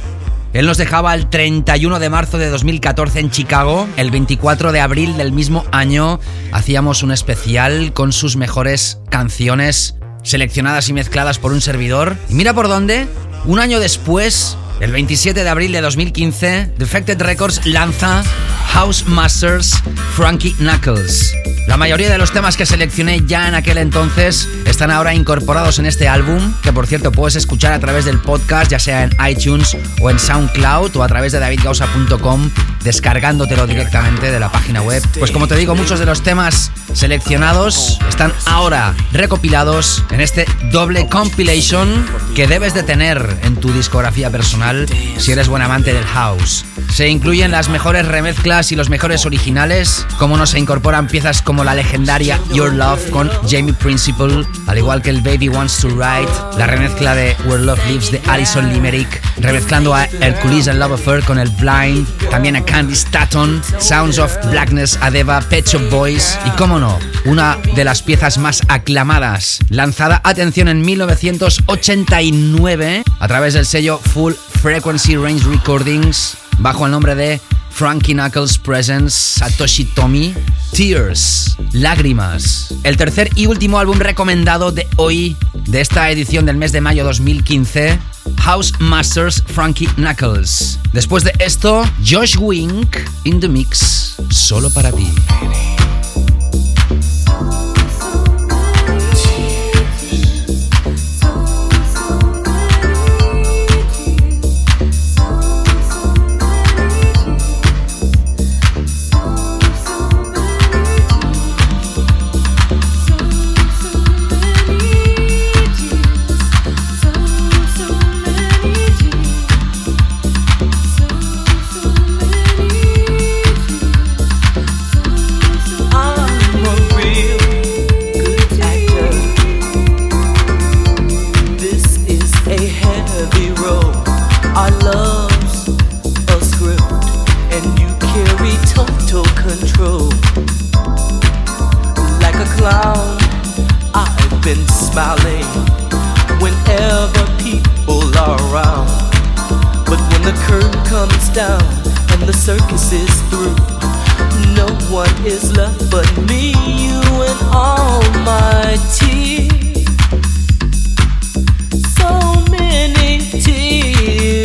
él nos dejaba el 31 de marzo de 2014 en Chicago. El 24 de abril del mismo año hacíamos un especial con sus mejores canciones seleccionadas y mezcladas por un servidor. Y mira por dónde, un año después, el 27 de abril de 2015, Defected Records lanza House Masters Frankie Knuckles. La mayoría de los temas que seleccioné ya en aquel entonces están ahora incorporados en este álbum, que por cierto puedes escuchar a través del podcast, ya sea en iTunes o en SoundCloud o a través de davidgausa.com, descargándotelo directamente de la página web. Pues como te digo, muchos de los temas seleccionados están ahora recopilados en este doble compilation que debes de tener en tu discografía personal si eres buen amante del house. Se incluyen las mejores remezclas y los mejores originales, como no se incorporan piezas como la legendaria Your Love con Jamie Principle, al igual que el Baby Wants to Ride, la remezcla de Where Love Lives de Alison Limerick, remezclando a Hercules and Love Affair con el Blind, también a Candy Staton, Sounds of Blackness, Adeva, Pet Shop Boys y, cómo no, una de las piezas más aclamadas, lanzada, atención, en 1989 a través del sello Full Frequency Range Recordings bajo el nombre de Frankie Knuckles Presents Satoshi Tomi Tears, Lágrimas. El tercer y último álbum recomendado de hoy, de esta edición del mes de mayo 2015, House Masters Frankie Knuckles. Después de esto, Josh Wink in the mix, solo para ti. Down and the circus is through, no one is left but me, you, and all my tears. So many tears,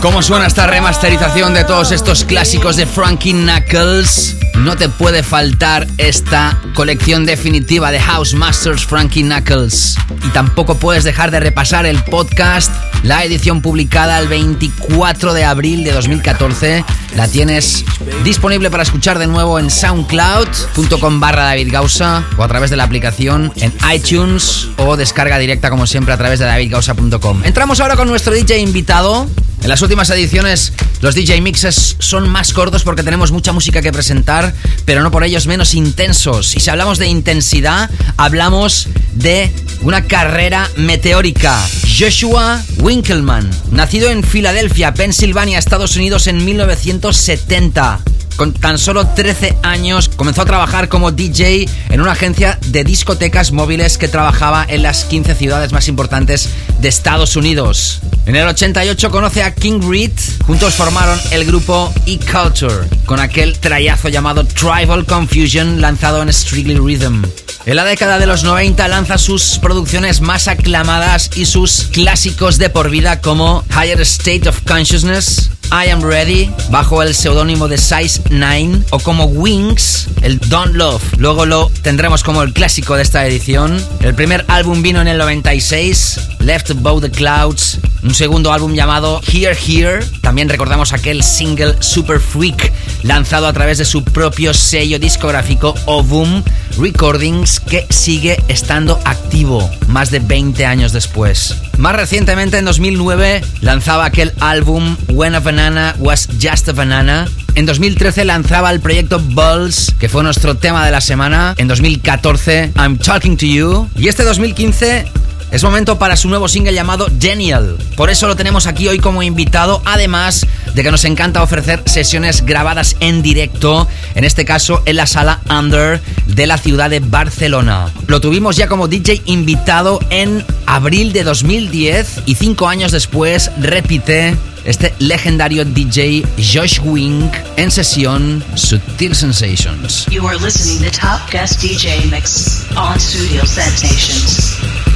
¿Cómo suena esta remasterización de todos estos clásicos de Frankie Knuckles? No te puede faltar esta colección definitiva de House Masters Frankie Knuckles. Y tampoco puedes dejar de repasar el podcast, la edición publicada el 24 de abril de 2014. La tienes disponible para escuchar de nuevo en soundcloud.com barra David Gausa o a través de la aplicación en iTunes o descarga directa como siempre a través de davidgausa.com. Entramos ahora con nuestro DJ invitado. En las últimas ediciones los DJ mixes son más cortos porque tenemos mucha música que presentar, pero no por ellos menos intensos. Y si hablamos de intensidad, hablamos de una carrera meteórica. Joshua Winkelman, nacido en Filadelfia, Pensilvania, Estados Unidos en 1970. Con tan solo 13 años comenzó a trabajar como DJ en una agencia de discotecas móviles que trabajaba en las 15 ciudades más importantes de Estados Unidos. En el 88 conoce a King Reed, juntos formaron el grupo E-Culture, con aquel trayazo llamado Tribal Confusion lanzado en Strictly Rhythm. En la década de los 90 lanza sus producciones más aclamadas y sus clásicos de por vida como Higher State of Consciousness, I Am Ready, bajo el seudónimo de Size 9, o como Wings, el Don't Love. Luego lo tendremos como el clásico de esta edición. El primer álbum vino en el 96, Left Above the Clouds. Un segundo álbum llamado Here Here. También recordamos aquel single Super Freak, lanzado a través de su propio sello discográfico Ovum Recordings, que sigue estando activo más de 20 años después. Más recientemente, en 2009, lanzaba aquel álbum When a Banana Was Just a Banana. En 2013 lanzaba el proyecto Bulls, que fue nuestro tema de la semana. En 2014, I'm Talking to You. Y este 2015 es momento para su nuevo single llamado Genial. Por eso lo tenemos aquí hoy como invitado, además de que nos encanta ofrecer sesiones grabadas en directo, en este caso en la sala Under de la ciudad de Barcelona. Lo tuvimos ya como DJ invitado en abril de 2010 y cinco años después repite este legendario DJ Josh Wing en sesión Sutil Sensations. You are listening to Top Guest DJ Mix on Studio Sensations.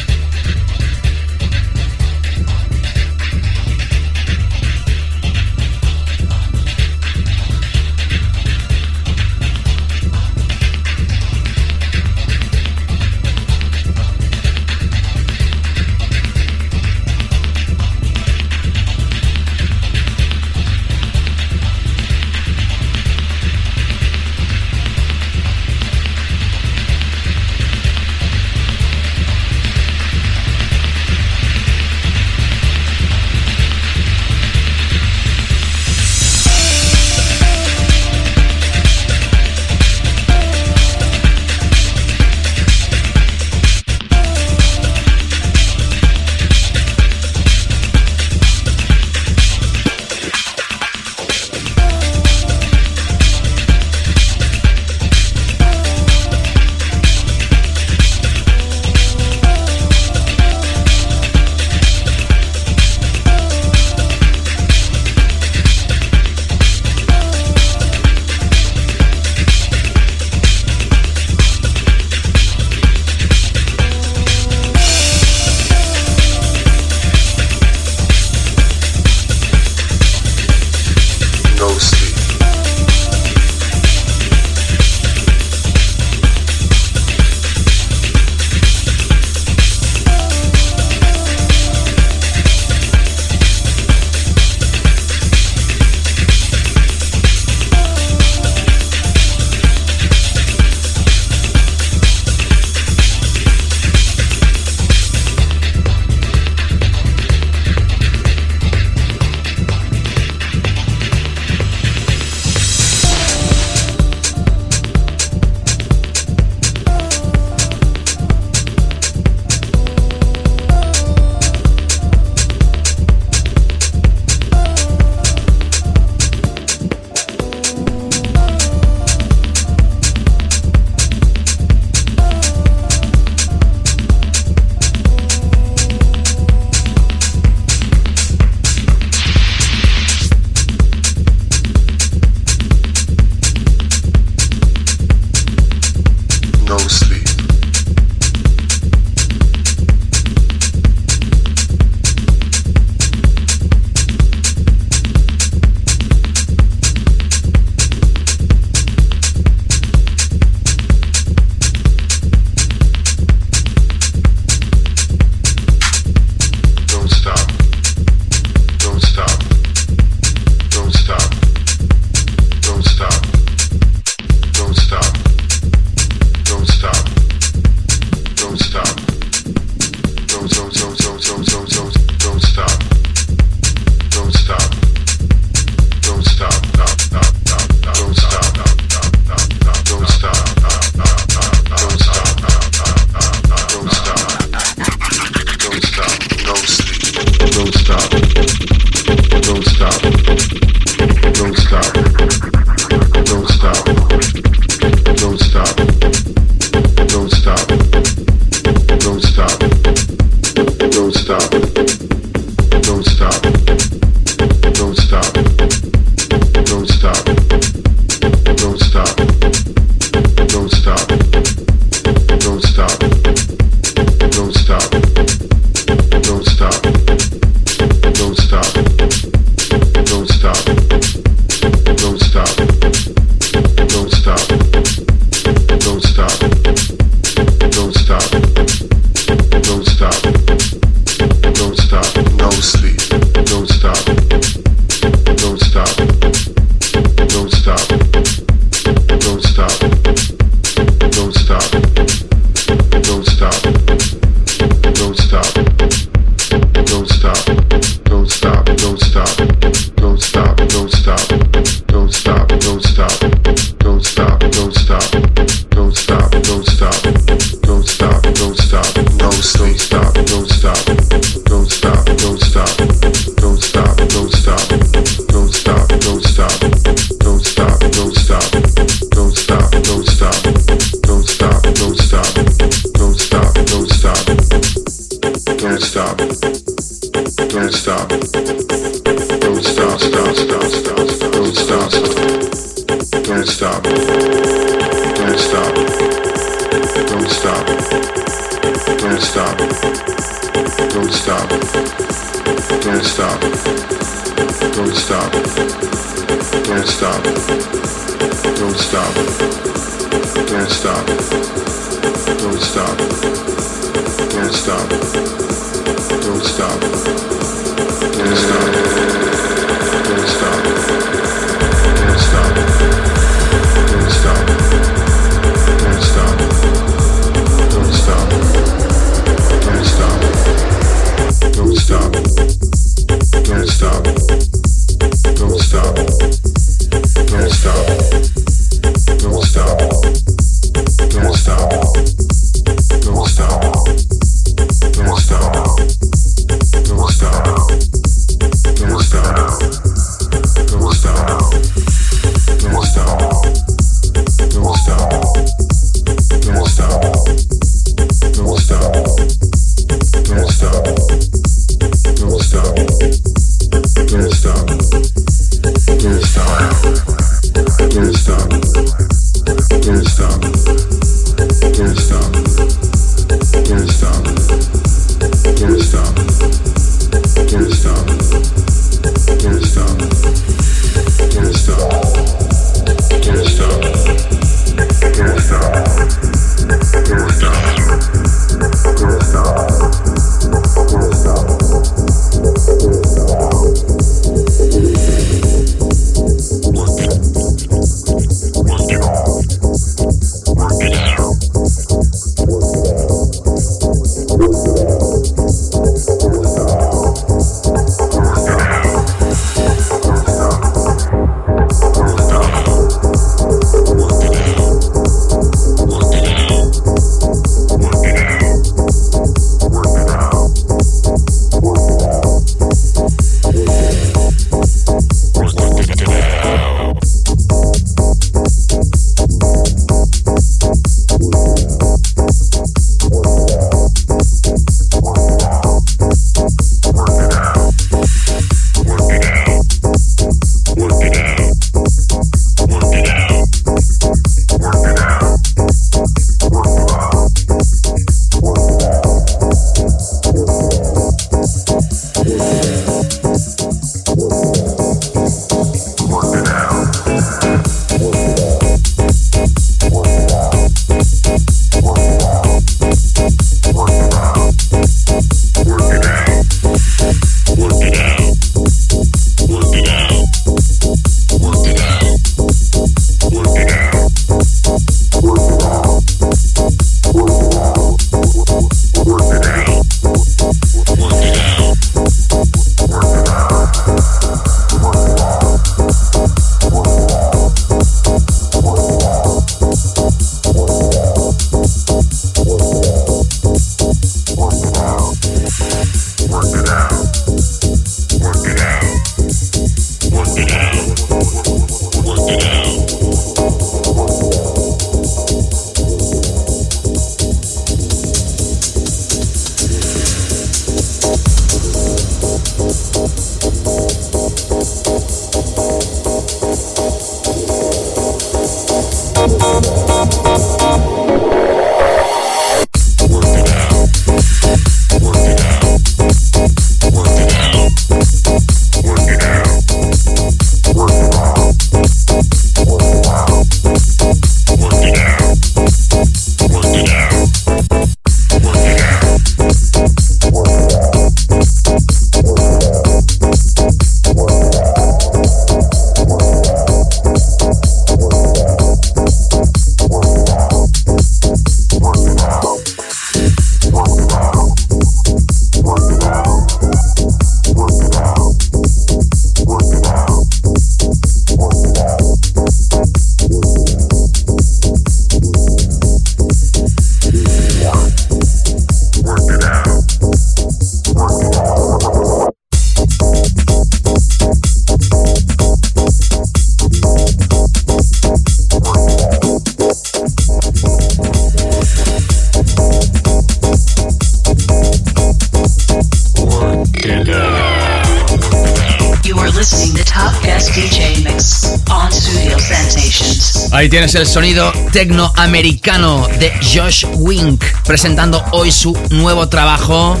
Ahí tienes el sonido tecnoamericano de Josh Wink, presentando hoy su nuevo trabajo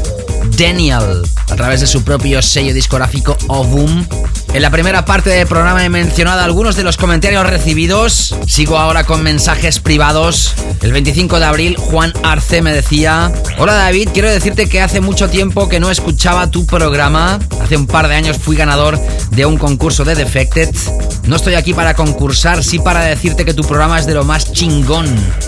Daniel a través de su propio sello discográfico Ovum. En la primera parte del programa he mencionado algunos de los comentarios recibidos. Sigo ahora con mensajes privados. El 25 de abril, Juan Arce me decía: Hola David, quiero decirte que hace mucho tiempo que no escuchaba tu programa. Hace un par de años fui ganador de un concurso de Defected. No estoy aquí para concursar, sí para decirte que tu programa es de lo más chingón.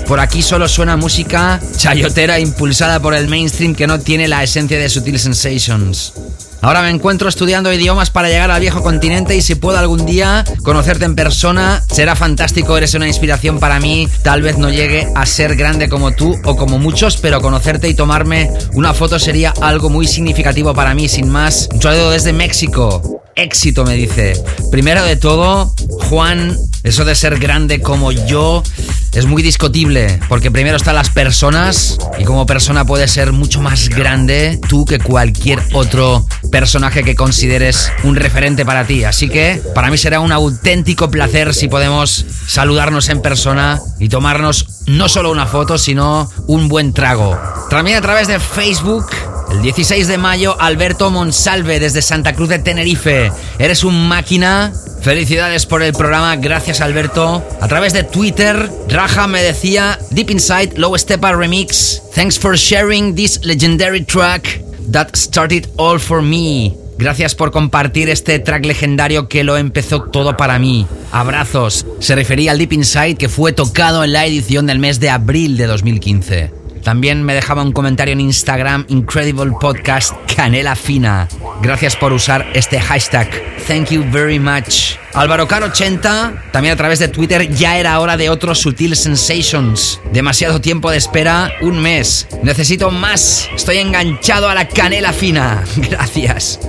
Por aquí solo suena música chayotera impulsada por el mainstream que no tiene la esencia de Sutil Sensations. Ahora me encuentro estudiando idiomas para llegar al viejo continente y si puedo algún día conocerte en persona, será fantástico, eres una inspiración para mí. Tal vez no llegue a ser grande como tú o como muchos, pero conocerte y tomarme una foto sería algo muy significativo para mí, sin más. Un saludo desde México. Éxito, me dice. Primero de todo, Juan, eso de ser grande como yo es muy discutible, porque primero están las personas y como persona puedes ser mucho más grande tú que cualquier otro personaje que consideres un referente para ti. Así que para mí será un auténtico placer si podemos saludarnos en persona y tomarnos no solo una foto, sino un buen trago. También a través de Facebook el 16 de mayo, Alberto Monsalve desde Santa Cruz de Tenerife. Eres un máquina. Felicidades por el programa, gracias Alberto. A través de Twitter, Raja me decía, Deep Inside Low Stepa Remix. Thanks for sharing this legendary track that started all for me. Gracias por compartir este track legendario que lo empezó todo para mí. Abrazos. Se refería al Deep Inside que fue tocado en la edición del mes de abril de 2015. También me dejaba un comentario en Instagram, Incredible Podcast Canela Fina. Gracias por usar este hashtag. Thank you very much. Álvaro Car 80, también a través de Twitter, ya era hora de otros Sutil Sensations. Demasiado tiempo de espera, un mes. Necesito más. Estoy enganchado a la canela fina. Gracias.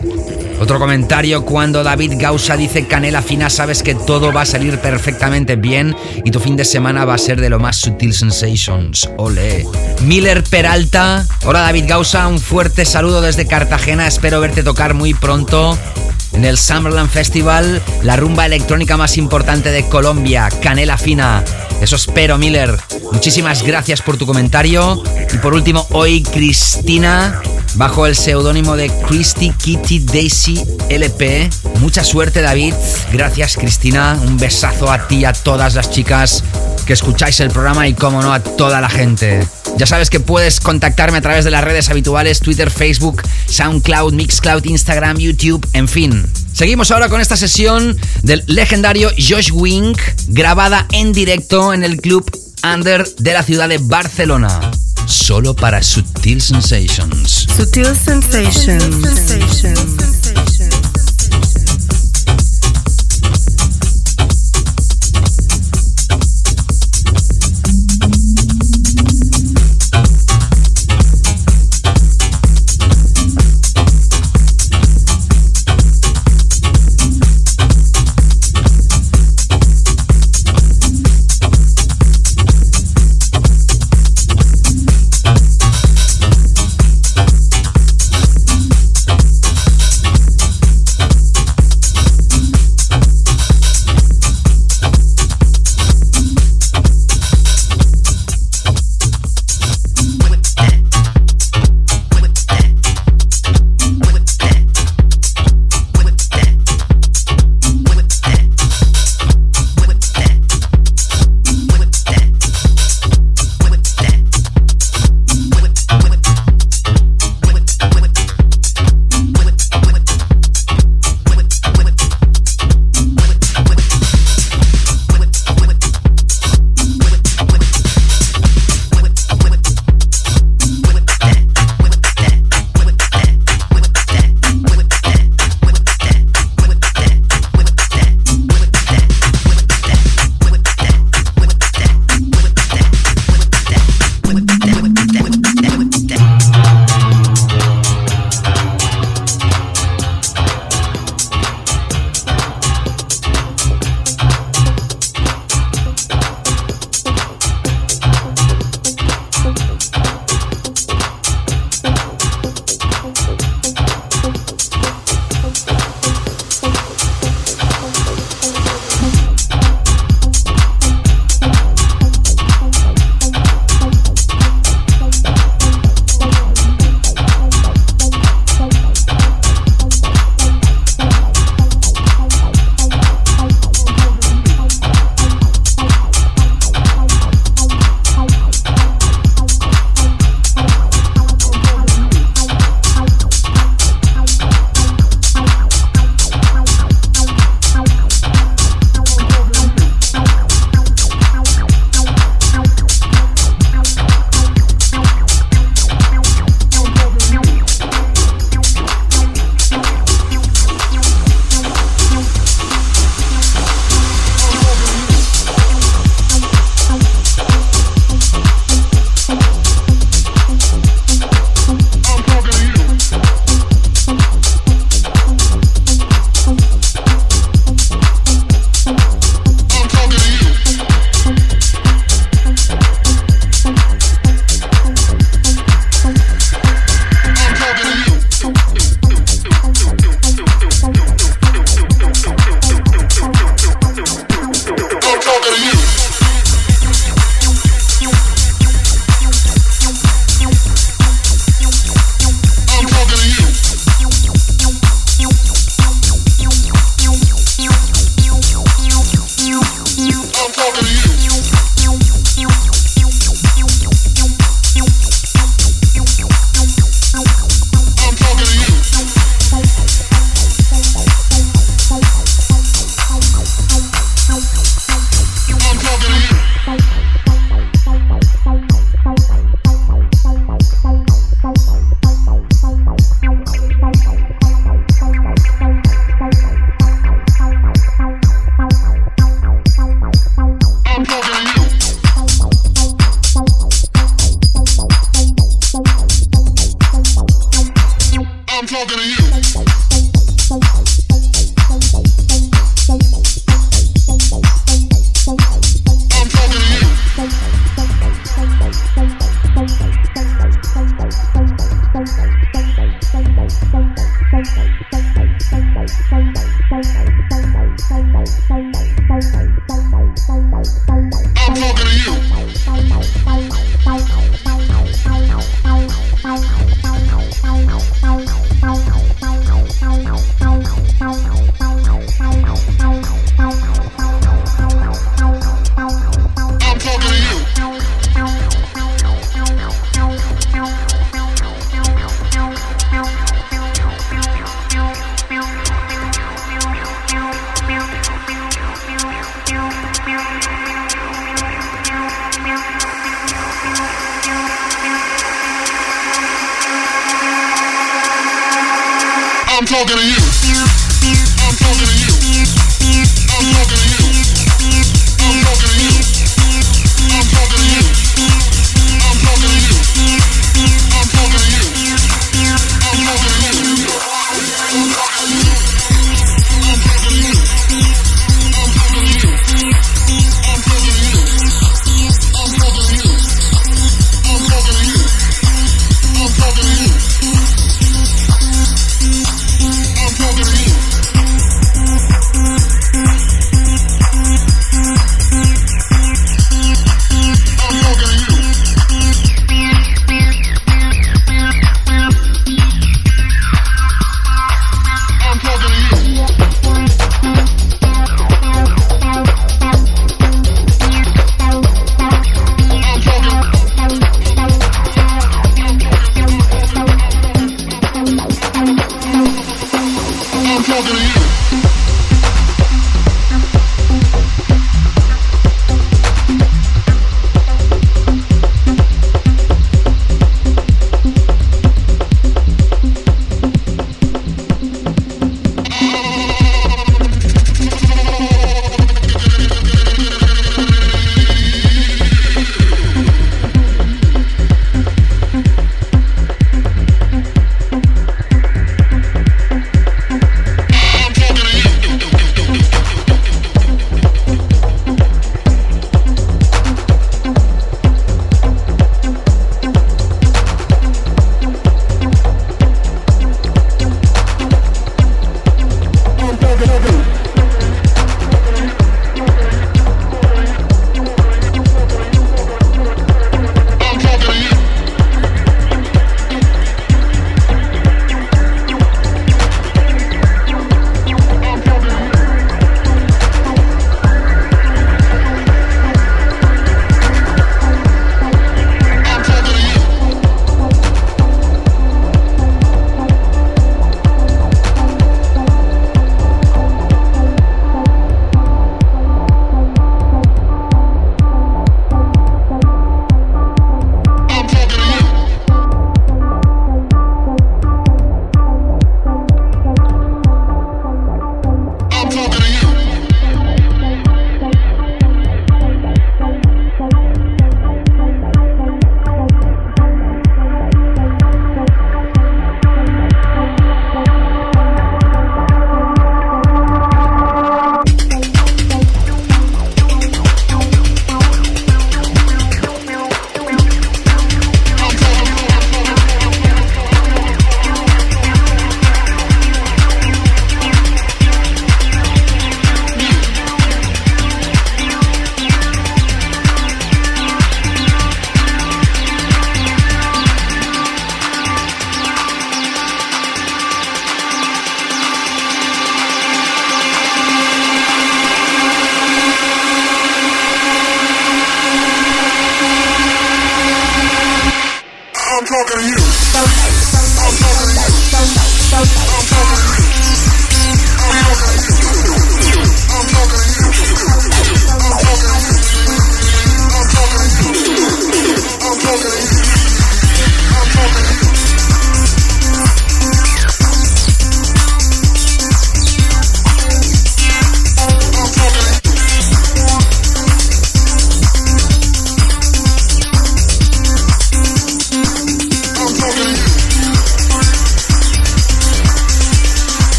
Otro comentario cuando David Gausa dice canela fina, sabes que todo va a salir perfectamente bien y tu fin de semana va a ser de lo más sutil sensations. Ole. Miller Peralta. Hola David Gausa, un fuerte saludo desde Cartagena. Espero verte tocar muy pronto en el Summerland Festival, la rumba electrónica más importante de Colombia, Canela Fina. Eso espero, Miller. Muchísimas gracias por tu comentario. Y por último, hoy Cristina, bajo el seudónimo de Christy Kitty Daisy LP. Mucha suerte, David. Gracias, Cristina. Un besazo a ti y a todas las chicas que escucháis el programa y, como no, a toda la gente. Ya sabes que puedes contactarme a través de las redes habituales, Twitter, Facebook, SoundCloud, Mixcloud, Instagram, YouTube, en fin. Seguimos ahora con esta sesión del legendario Josh Wink, grabada en directo en el club Under de la ciudad de Barcelona. Solo para Sutil Sensations. Sutil Sensations.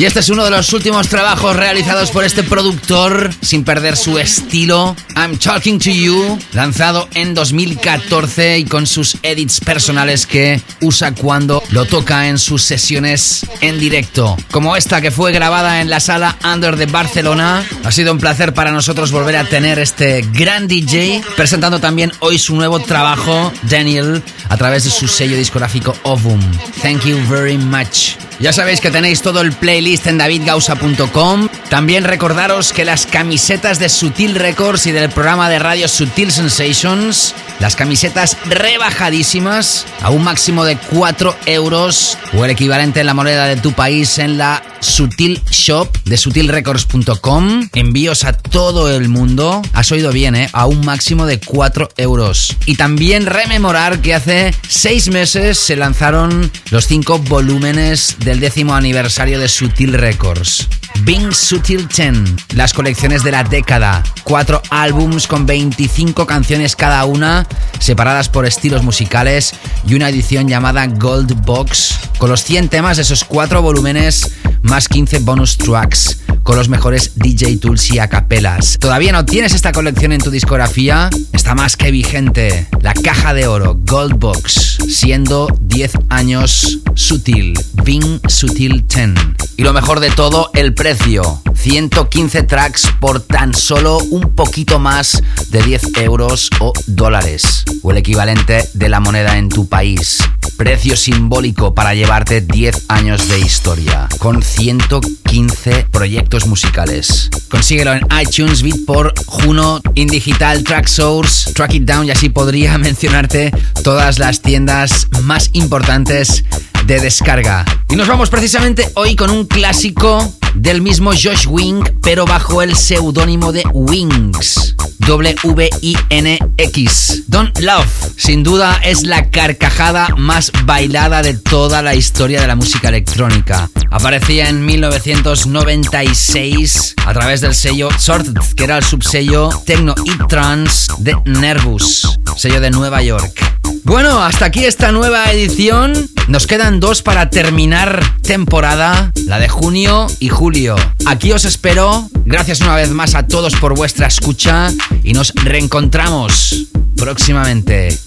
Y este es uno de los últimos trabajos realizados por este productor sin perder su estilo. I'm Talking to You, lanzado en 2014 y con sus edits personales que usa cuando lo toca en sus sesiones en directo. Como esta que fue grabada en la sala Under de Barcelona. Ha sido un placer para nosotros volver a tener este gran DJ presentando también hoy su nuevo trabajo, Daniel, a través de su sello discográfico Ovum. Thank you very much. Ya sabéis que tenéis todo el playlist en davidgausa.com. También recordaros que las camisetas de Sutil Records y del programa de radio Sutil Sensations, las camisetas rebajadísimas a un máximo de 4 euros o el equivalente en la moneda de tu país en la Sutil Shop de sutilrecords.com. Envíos a todo el mundo. Has oído bien, ¿eh? A un máximo de 4 euros. Y también rememorar que hace 6 meses se lanzaron los 5 volúmenes del décimo aniversario de Sutil Records. Bing Sutil 10, las colecciones de la década. Cuatro álbums con 25 canciones cada una, separadas por estilos musicales y una edición llamada Gold Box, con los 100 temas de esos cuatro volúmenes, más 15 bonus tracks, con los mejores DJ tools y acapelas. ¿Todavía no tienes esta colección en tu discografía? Está más que vigente. La caja de oro Gold Box, siendo 10 años Sutil, Bing Sutil 10. Y lo mejor de todo, el precio. 115 tracks por tan solo un poquito más de 10 euros o dólares, o el equivalente de la moneda en tu país. Precio simbólico para llevarte 10 años de historia, con 115 proyectos musicales. Consíguelo en iTunes, Beatport, Juno, Indigital, Tracksource, Track It Down y así podría mencionarte todas las tiendas más importantes de descarga. Y nos vamos precisamente hoy con un clásico del mismo Josh Wing, pero bajo el seudónimo de Wings. W-I-N-X. Don't Love. Sin duda es la carcajada más bailada de toda la historia de la música electrónica. Aparecía en 1996 a través del sello Sorted, que era el subsello Techno y Trance de Nervous, sello de Nueva York. Bueno, hasta aquí esta nueva edición. Nos quedan dos para terminar temporada, la de junio y julio. Aquí os espero. Gracias una vez más a todos por vuestra escucha y nos reencontramos próximamente.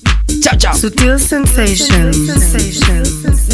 Chao, chao. Sutil Sensations. Sutil Sensations